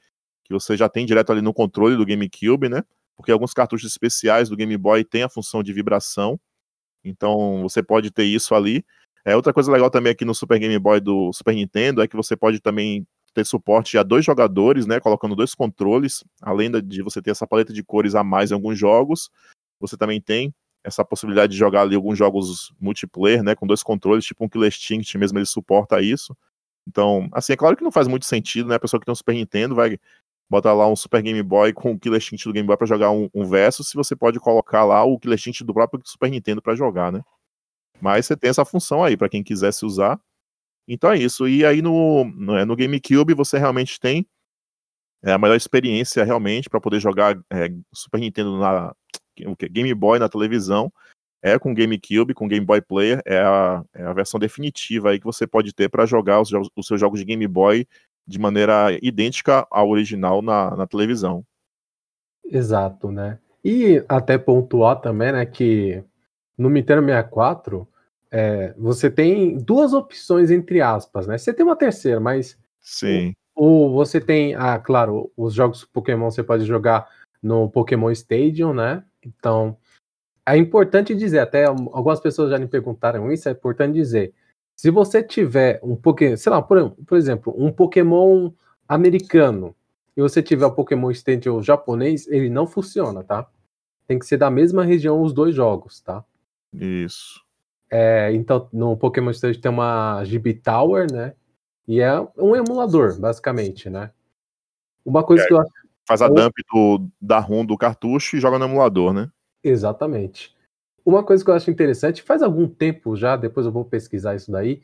que você já tem direto ali no controle do GameCube, né? Porque alguns cartuchos especiais do Game Boy têm a função de vibração. Então você pode ter isso ali. É, outra coisa legal também aqui no Super Game Boy do Super Nintendo é que você pode também ter suporte a dois jogadores, né, colocando dois controles, além de você ter essa paleta de cores a mais em alguns jogos, você também tem essa possibilidade de jogar ali alguns jogos multiplayer, né, com dois controles, tipo um Killer Instinct mesmo, ele suporta isso. Então, assim, é claro que não faz muito sentido, né, a pessoa que tem um Super Nintendo vai botar lá um Super Game Boy com o Killer Instinct do Game Boy para jogar um, um versus, se você pode colocar lá o Killer Instinct do próprio Super Nintendo para jogar, né. Mas você tem essa função aí para quem quisesse usar. Então é isso. E aí no, é, no GameCube você realmente tem é, a melhor experiência realmente para poder jogar é, Super Nintendo na Game Boy na televisão. É com GameCube, com Game Boy Player, é a, é a versão definitiva aí que você pode ter para jogar os, os seus jogos de Game Boy de maneira idêntica ao original na, na televisão. Exato, né? E até pontuar também, né, que no Nintendo 64 é, você tem duas opções entre aspas, né? Você tem uma terceira, mas sim. Ou você tem, ah, claro, os jogos Pokémon você pode jogar no Pokémon Stadium, né? Então é importante dizer, até algumas pessoas já me perguntaram isso, é importante dizer. Se você tiver um Pokémon, sei lá, por, por exemplo, um Pokémon americano e você tiver o Pokémon Stadium japonês, ele não funciona, tá? Tem que ser da mesma região os dois jogos, tá? Isso. É, então, no Pokémon Stadium tem uma GB Tower, né? E é um emulador, basicamente, né? Uma coisa é, que eu acho. Faz a dump do, da ROM do cartucho e joga no emulador, né? Exatamente. Uma coisa que eu acho interessante, faz algum tempo já, depois eu vou pesquisar isso daí,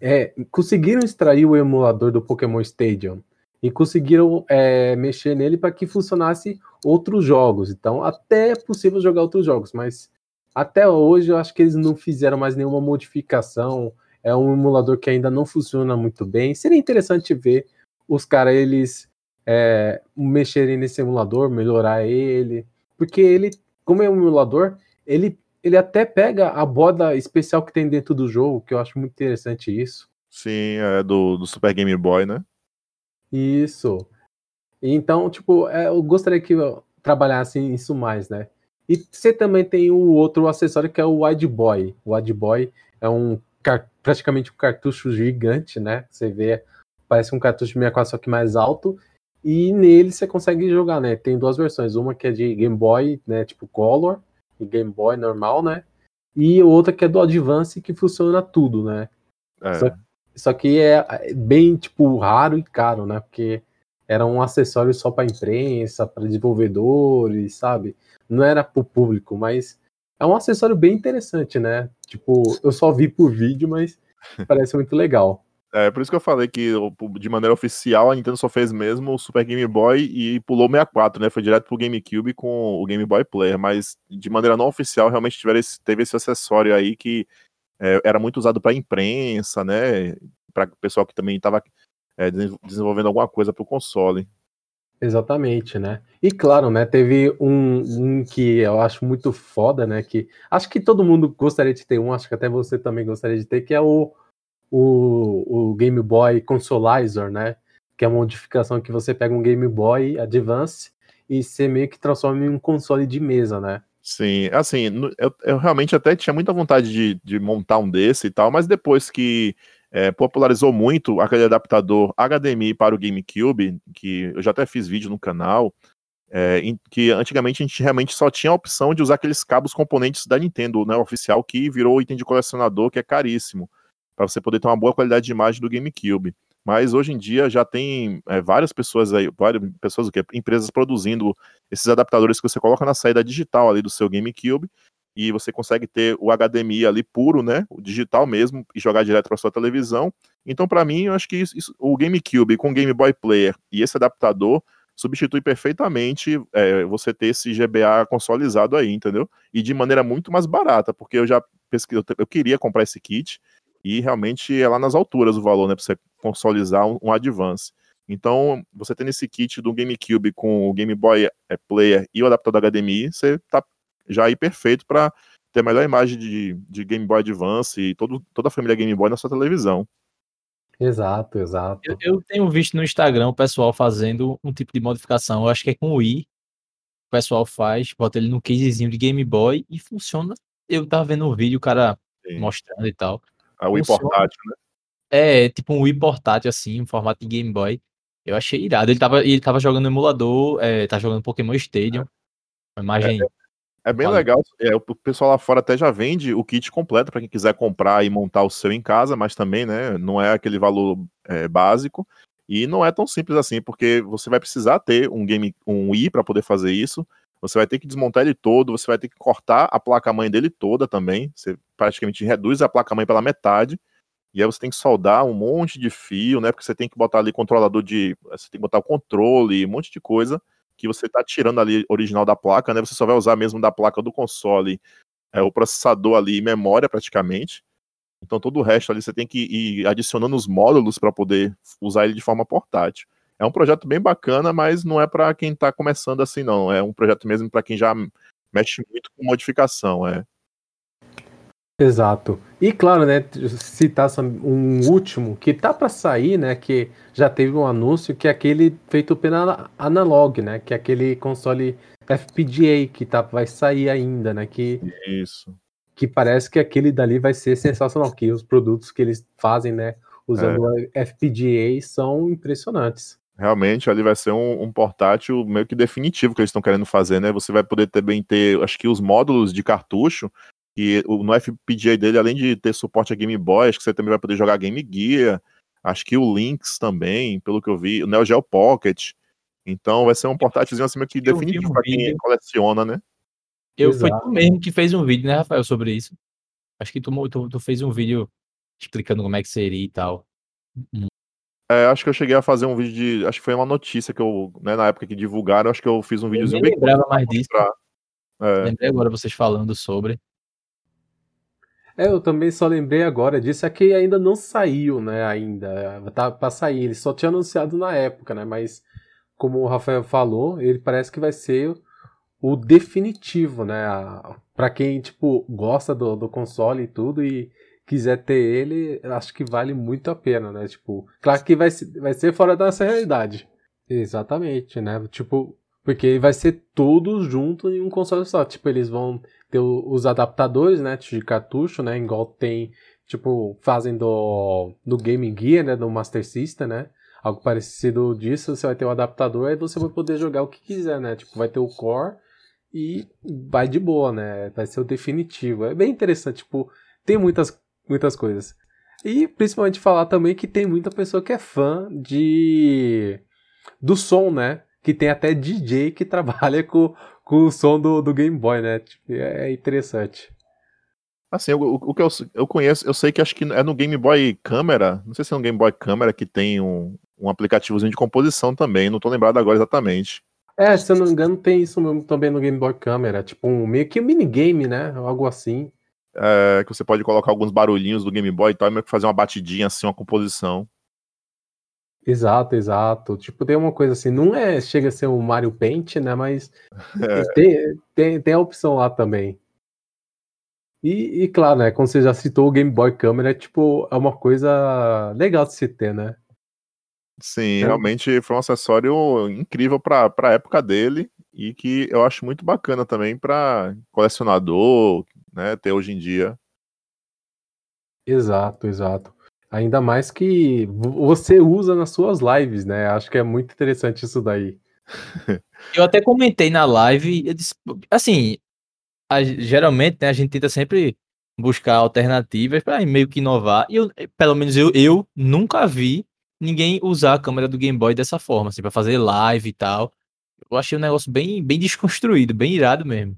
é, conseguiram extrair o emulador do Pokémon Stadium e conseguiram é, mexer nele para que funcionasse outros jogos. Então, até é possível jogar outros jogos, mas até hoje eu acho que eles não fizeram mais nenhuma modificação. É um emulador que ainda não funciona muito bem. Seria interessante ver os caras eles é, mexerem nesse emulador, melhorar ele, porque ele, como é um emulador, ele, ele até pega a boda especial que tem dentro do jogo, que eu acho muito interessante isso. Sim, é do, do Super Game Boy, né? Isso. Então, tipo, é, eu gostaria que eu trabalhasse isso mais, né? E você também tem o outro acessório que é o Wide Boy. O Wide Boy é um praticamente um cartucho gigante, né? Você vê, parece um cartucho de 64 só que mais alto. E nele você consegue jogar, né? Tem duas versões, uma que é de Game Boy, né, tipo Color, e Game Boy normal, né? E outra que é do Advance que funciona tudo, né? É. Só, só que é bem tipo raro e caro, né? Porque era um acessório só para imprensa, para desenvolvedores, sabe? Não era para o público, mas é um acessório bem interessante, né? Tipo, eu só vi por vídeo, mas parece muito legal. É, por isso que eu falei que de maneira oficial a Nintendo só fez mesmo o Super Game Boy e pulou 64, né? Foi direto pro GameCube com o Game Boy Player, mas de maneira não oficial realmente esse, teve esse acessório aí que é, era muito usado para imprensa, né? Para o pessoal que também estava é, desenvolvendo alguma coisa para o console. Exatamente, né? E claro, né? Teve um, um, que eu acho muito foda, né? Que acho que todo mundo gostaria de ter um, acho que até você também gostaria de ter, que é o, o, o Game Boy Consolizer, né? Que é uma modificação que você pega um Game Boy Advance e você meio que transforma em um console de mesa, né? Sim, assim, eu, eu realmente até tinha muita vontade de, de montar um desse e tal, mas depois que é, popularizou muito aquele adaptador HDMI para o GameCube, que eu já até fiz vídeo no canal, é, em, que antigamente a gente realmente só tinha a opção de usar aqueles cabos componentes da Nintendo, né, oficial, que virou item de colecionador, que é caríssimo, para você poder ter uma boa qualidade de imagem do GameCube. Mas hoje em dia já tem é, várias pessoas aí, várias pessoas, o que? Empresas produzindo esses adaptadores que você coloca na saída digital ali do seu GameCube e você consegue ter o HDMI ali puro, né, o digital mesmo, e jogar direto para sua televisão. Então, para mim, eu acho que isso, isso, o GameCube com o Game Boy Player e esse adaptador substitui perfeitamente é, você ter esse GBA consolizado aí, entendeu? E de maneira muito mais barata, porque eu já pesquisei, eu queria comprar esse kit e realmente é lá nas alturas o valor, né, para você consolizar um, um Advance. Então, você tendo esse kit do GameCube com o Game Boy é, Player e o adaptador HDMI, você tá já aí perfeito para ter a melhor imagem de, de Game Boy Advance e todo, toda a família Game Boy na sua televisão. Exato, exato. Eu, eu, tenho visto no Instagram o pessoal fazendo um tipo de modificação. Eu acho que é com o i. O pessoal faz, bota ele no casezinho de Game Boy e funciona. Eu tava vendo um vídeo, o cara Sim. mostrando e tal. A Wii portátil, né? É, tipo um Wii portátil, assim, em formato de Game Boy. Eu achei irado. Ele tava, ele tava jogando emulador, é, tá jogando Pokémon Stadium. Uma imagem é, é bem legal. É, o pessoal lá fora até já vende o kit completo para quem quiser comprar e montar o seu em casa, mas também, né, não é aquele valor é, básico. E não é tão simples assim, porque você vai precisar ter um game, um Wii para poder fazer isso. Você vai ter que desmontar ele todo, você vai ter que cortar a placa-mãe dele toda também. Você praticamente reduz a placa-mãe pela metade. E aí você tem que soldar um monte de fio, né? Porque você tem que botar ali controlador de. Você tem que botar o controle, um monte de coisa que você está tirando ali original da placa, né? Você só vai usar mesmo da placa do console, é, o processador ali e memória praticamente. Então todo o resto ali você tem que ir adicionando os módulos para poder usar ele de forma portátil. É um projeto bem bacana, mas não é para quem está começando assim não. É um projeto mesmo para quem já mexe muito com modificação, é. Exato. E claro, né, citar um último que tá para sair, né, que já teve um anúncio, que é aquele feito pela Analog, né, que é aquele console FPGA que tá, vai sair ainda, né, que Isso. Que parece que aquele dali vai ser sensacional, que os produtos que eles fazem, né, usando é. FPGA são impressionantes. Realmente, ali vai ser um, um, portátil meio que definitivo que eles estão querendo fazer, né? Você vai poder também ter, acho que os módulos de cartucho e no FPGA dele, além de ter suporte a Game Boy, acho que você também vai poder jogar Game Gear. Acho que o Lynx também, pelo que eu vi, o Neo Geo Pocket. Então vai ser um portátilzinho assim meio que definitivo um para quem coleciona, né? Eu Exato. foi tu mesmo que fez um vídeo, né, Rafael, sobre isso. Acho que tu, tu, tu fez um vídeo explicando como é que seria e tal. É, acho que eu cheguei a fazer um vídeo de. Acho que foi uma notícia que eu, né, na época que divulgaram, acho que eu fiz um videozinho bem. Eu lembrava mais disso. É. Lembrei agora vocês falando sobre. É, eu também só lembrei agora disso, é que ainda não saiu, né, ainda, tá pra sair, ele só tinha anunciado na época, né, mas como o Rafael falou, ele parece que vai ser o definitivo, né, para quem, tipo, gosta do, do console e tudo e quiser ter ele, acho que vale muito a pena, né, tipo, claro que vai, vai ser fora da nossa realidade. Exatamente, né, tipo, porque vai ser tudo junto em um console só, tipo, eles vão ter os adaptadores, né, de cartucho, né, igual tem, tipo, fazem do, do Game Gear, né, do Master System, né, algo parecido disso, você vai ter o adaptador e você vai poder jogar o que quiser, né, tipo, vai ter o core e vai de boa, né, vai ser o definitivo. É bem interessante, tipo, tem muitas, muitas coisas. E principalmente falar também que tem muita pessoa que é fã de do som, né, que tem até DJ que trabalha com com o som do, do Game Boy, né? Tipo, é interessante. Assim, o, o que eu, eu conheço, eu sei que acho que é no Game Boy Câmera, não sei se é no Game Boy Câmera que tem um, um aplicativozinho de composição também, não tô lembrado agora exatamente. É, se eu não me engano, tem isso também no Game Boy Câmera, tipo um meio que um minigame, né? Algo assim. É, que você pode colocar alguns barulhinhos do Game Boy e tal, e meio que fazer uma batidinha assim, uma composição. Exato, exato. Tipo, tem uma coisa assim, não é, chega a ser um Mario Paint, né, mas é. tem, tem, tem a opção lá também. E, e, claro, né, como você já citou, o Game Boy Câmera é tipo, é uma coisa legal de se ter, né? Sim, é. realmente foi um acessório incrível para a época dele e que eu acho muito bacana também para colecionador, né, ter hoje em dia. Exato, exato. Ainda mais que você usa nas suas lives, né? Acho que é muito interessante isso daí. Eu até comentei na live, disse, assim, a, geralmente né, a gente tenta sempre buscar alternativas para meio que inovar. E eu, pelo menos eu, eu nunca vi ninguém usar a câmera do Game Boy dessa forma, assim, para fazer live e tal. Eu achei um negócio bem, bem desconstruído, bem irado mesmo.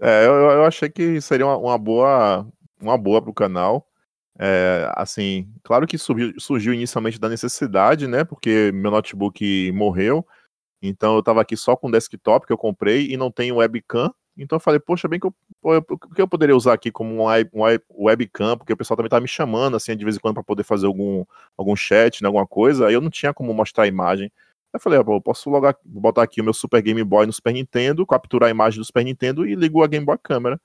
É, eu, eu achei que seria uma, uma boa uma boa pro canal. É, assim, claro que surgiu, surgiu, inicialmente da necessidade, né? Porque meu notebook morreu, então eu tava aqui só com desktop que eu comprei e não tenho webcam. Então eu falei, poxa, bem que eu, que eu poderia usar aqui como um, um webcam, porque o pessoal também tava me chamando, assim, de vez em quando para poder fazer algum, algum chat, né, alguma coisa, aí eu não tinha como mostrar a imagem. Eu falei, ah, eu posso logar, botar aqui o meu Super Game Boy no Super Nintendo, capturar a imagem do Super Nintendo e ligo a Game Boy Câmera.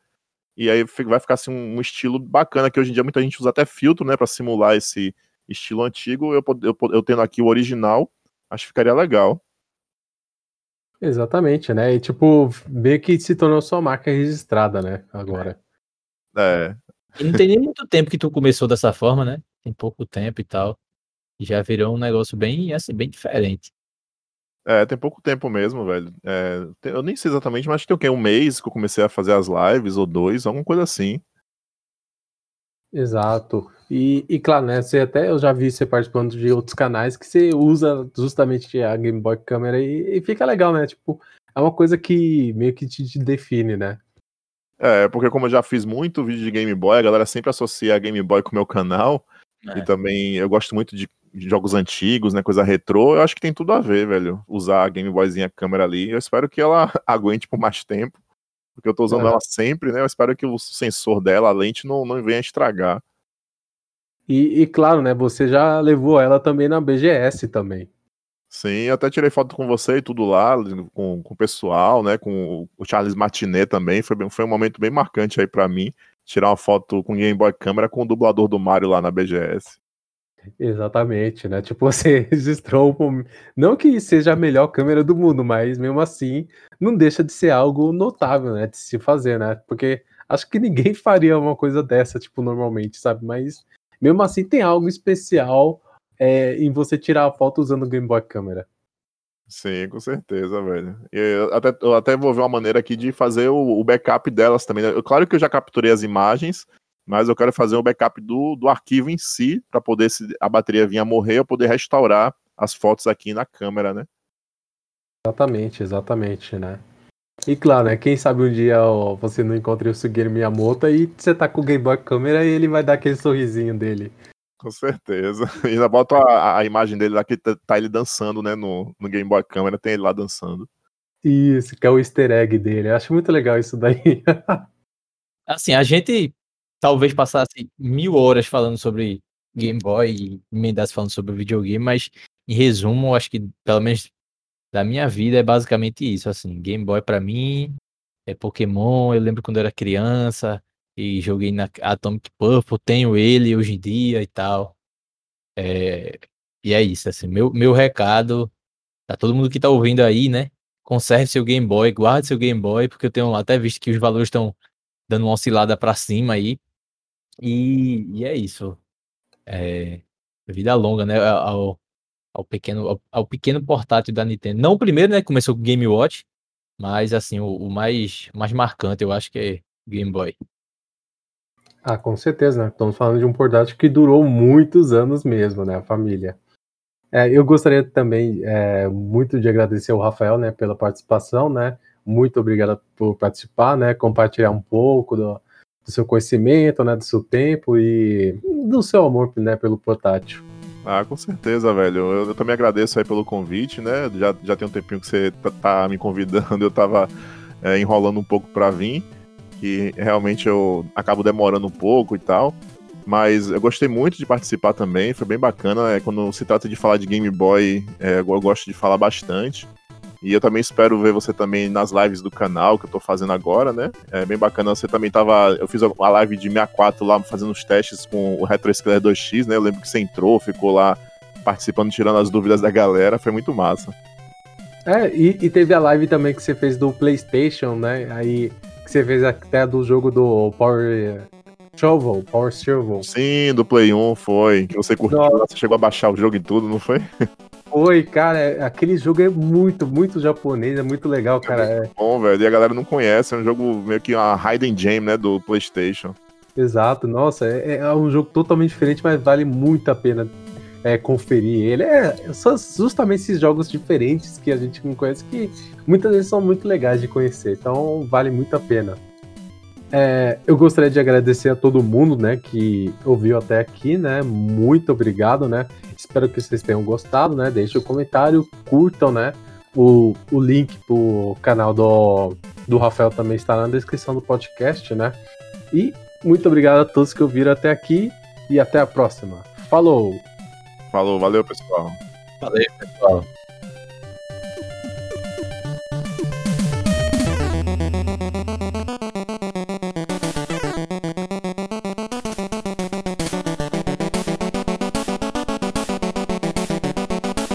E aí vai ficar assim um, estilo bacana, que hoje em dia muita gente usa até filtro, né, para simular esse estilo antigo. Eu, eu, eu tendo aqui o original, acho que ficaria legal. Exatamente, né? E tipo, meio que se tornou sua marca registrada, né? Agora. É. E não tem nem muito tempo que tu começou dessa forma, né? Tem pouco tempo e tal. E já virou um negócio bem, assim, bem diferente. É, tem pouco tempo mesmo, velho. É, eu nem sei exatamente, mas acho que tem o quê? Um mês que eu comecei a fazer as lives, ou dois, alguma coisa assim. Exato. E, e claro, né? Você até eu já vi você participando de outros canais que você usa justamente a Game Boy Câmera e, e fica legal, né? Tipo, é uma coisa que meio que te, te define, né? É, porque como eu já fiz muito vídeo de Game Boy, a galera sempre associa a Game Boy com o meu canal. É. E também eu gosto muito de jogos antigos, né, coisa retrô, eu acho que tem tudo a ver, velho, usar a Game Boyzinha câmera ali. Eu espero que ela aguente por mais tempo, porque eu tô usando é. ela sempre, né? Eu espero que o sensor dela, a lente, não, não venha estragar. E, e, claro, né, você já levou ela também na BGS também. Sim, eu até tirei foto com você e tudo lá, com, com o pessoal, né, com o Charles Martinet também, foi, foi um momento bem marcante aí para mim, tirar uma foto com Game Boy câmera com o dublador do Mario lá na BGS. Exatamente, né? Tipo, você registrou. Não que seja a melhor câmera do mundo, mas mesmo assim, não deixa de ser algo notável, né? De se fazer, né? Porque acho que ninguém faria uma coisa dessa, tipo, normalmente, sabe? Mas mesmo assim, tem algo especial é, em você tirar a foto usando o Game Boy Câmera. Sim, com certeza, velho. Eu até, eu até vou ver uma maneira aqui de fazer o, o backup delas também. Né? Claro que eu já capturei as imagens, mas eu quero fazer um backup do, do arquivo em si, para poder, se a bateria vir a morrer, eu poder restaurar as fotos aqui na câmera, né? Exatamente, exatamente, né? E claro, né? Quem sabe um dia ó, você não encontre o Sugeru Miyamoto e você tá com o Game Boy câmera e ele vai dar aquele sorrisinho dele. Com certeza. E ainda bota a, a, imagem dele lá que tá, tá, ele dançando, né? No, no Game Boy câmera, tem ele lá dançando. Isso, que é o easter egg dele. Eu acho muito legal isso daí. assim, a gente talvez passasse mil horas falando sobre Game Boy e emendasse falando sobre videogame, mas em resumo, acho que pelo menos da minha vida é basicamente isso, assim, Game Boy para mim é Pokémon, eu lembro quando eu era criança e joguei na Atomic Purple, tenho ele hoje em dia e tal. É, e é isso, assim, meu, meu recado pra todo mundo que tá ouvindo aí, né? Conserve seu Game Boy, guarde seu Game Boy, porque eu tenho até visto que os valores estão dando uma oscilada para cima aí. E, e, é isso. É, vida longa, né? Ao, ao pequeno, ao, ao, pequeno portátil da Nintendo. Não o primeiro, né? Começou com o Game Watch, mas assim, o, o, mais, mais marcante eu acho que é Game Boy. Ah, com certeza, né? Estamos falando de um portátil que durou muitos anos mesmo, né? A família. É, eu gostaria também é, muito de agradecer ao Rafael, né, pela participação, né? Muito obrigado por participar, né? Compartilhar um pouco do, do seu conhecimento, né? Do seu tempo e do seu amor, né? Pelo portátil. Ah, com certeza, velho. Eu, eu, também agradeço aí pelo convite, né? Já, já tem um tempinho que você tá, tá me convidando, eu tava é, enrolando um pouco para vir, que realmente eu acabo demorando um pouco e tal. Mas eu gostei muito de participar também, foi bem bacana. É, quando se trata de falar de Game Boy, é, eu gosto de falar bastante. E eu também espero ver você também nas lives do canal que eu tô fazendo agora, né? É bem bacana. Você também tava. Eu fiz uma live de 64 lá fazendo os testes com o Retro Scaler 2X, né? Eu lembro que você entrou, ficou lá participando, tirando as dúvidas da galera. Foi muito massa. É, e, e teve a live também que você fez do PlayStation, né? Aí que você fez até do jogo do Power Shovel, Power Shovel. Sim, do Play 1 foi. Que você curtiu, você chegou a baixar o jogo e tudo, não foi? Foi, cara, é, aquele jogo é muito, muito japonês, é muito legal, cara. É muito bom, velho. E a galera não conhece, é um jogo meio que uma hidden gem, né, do PlayStation. Exato, nossa, é, é um jogo totalmente diferente, mas vale muito a pena é, conferir ele. É justamente esses jogos diferentes que a gente não conhece que muitas vezes são muito legais de conhecer, então vale muito a pena. É, eu gostaria de agradecer a todo mundo, né, que ouviu até aqui, né? Muito obrigado, né? Espero que vocês tenham gostado, né? Deixem o um comentário, curtam, né? O, o link pro canal do, do Rafael também está na descrição do podcast, né? E muito obrigado a todos que ouviram até aqui e até a próxima. Falou! Falou, valeu pessoal. Valeu, pessoal.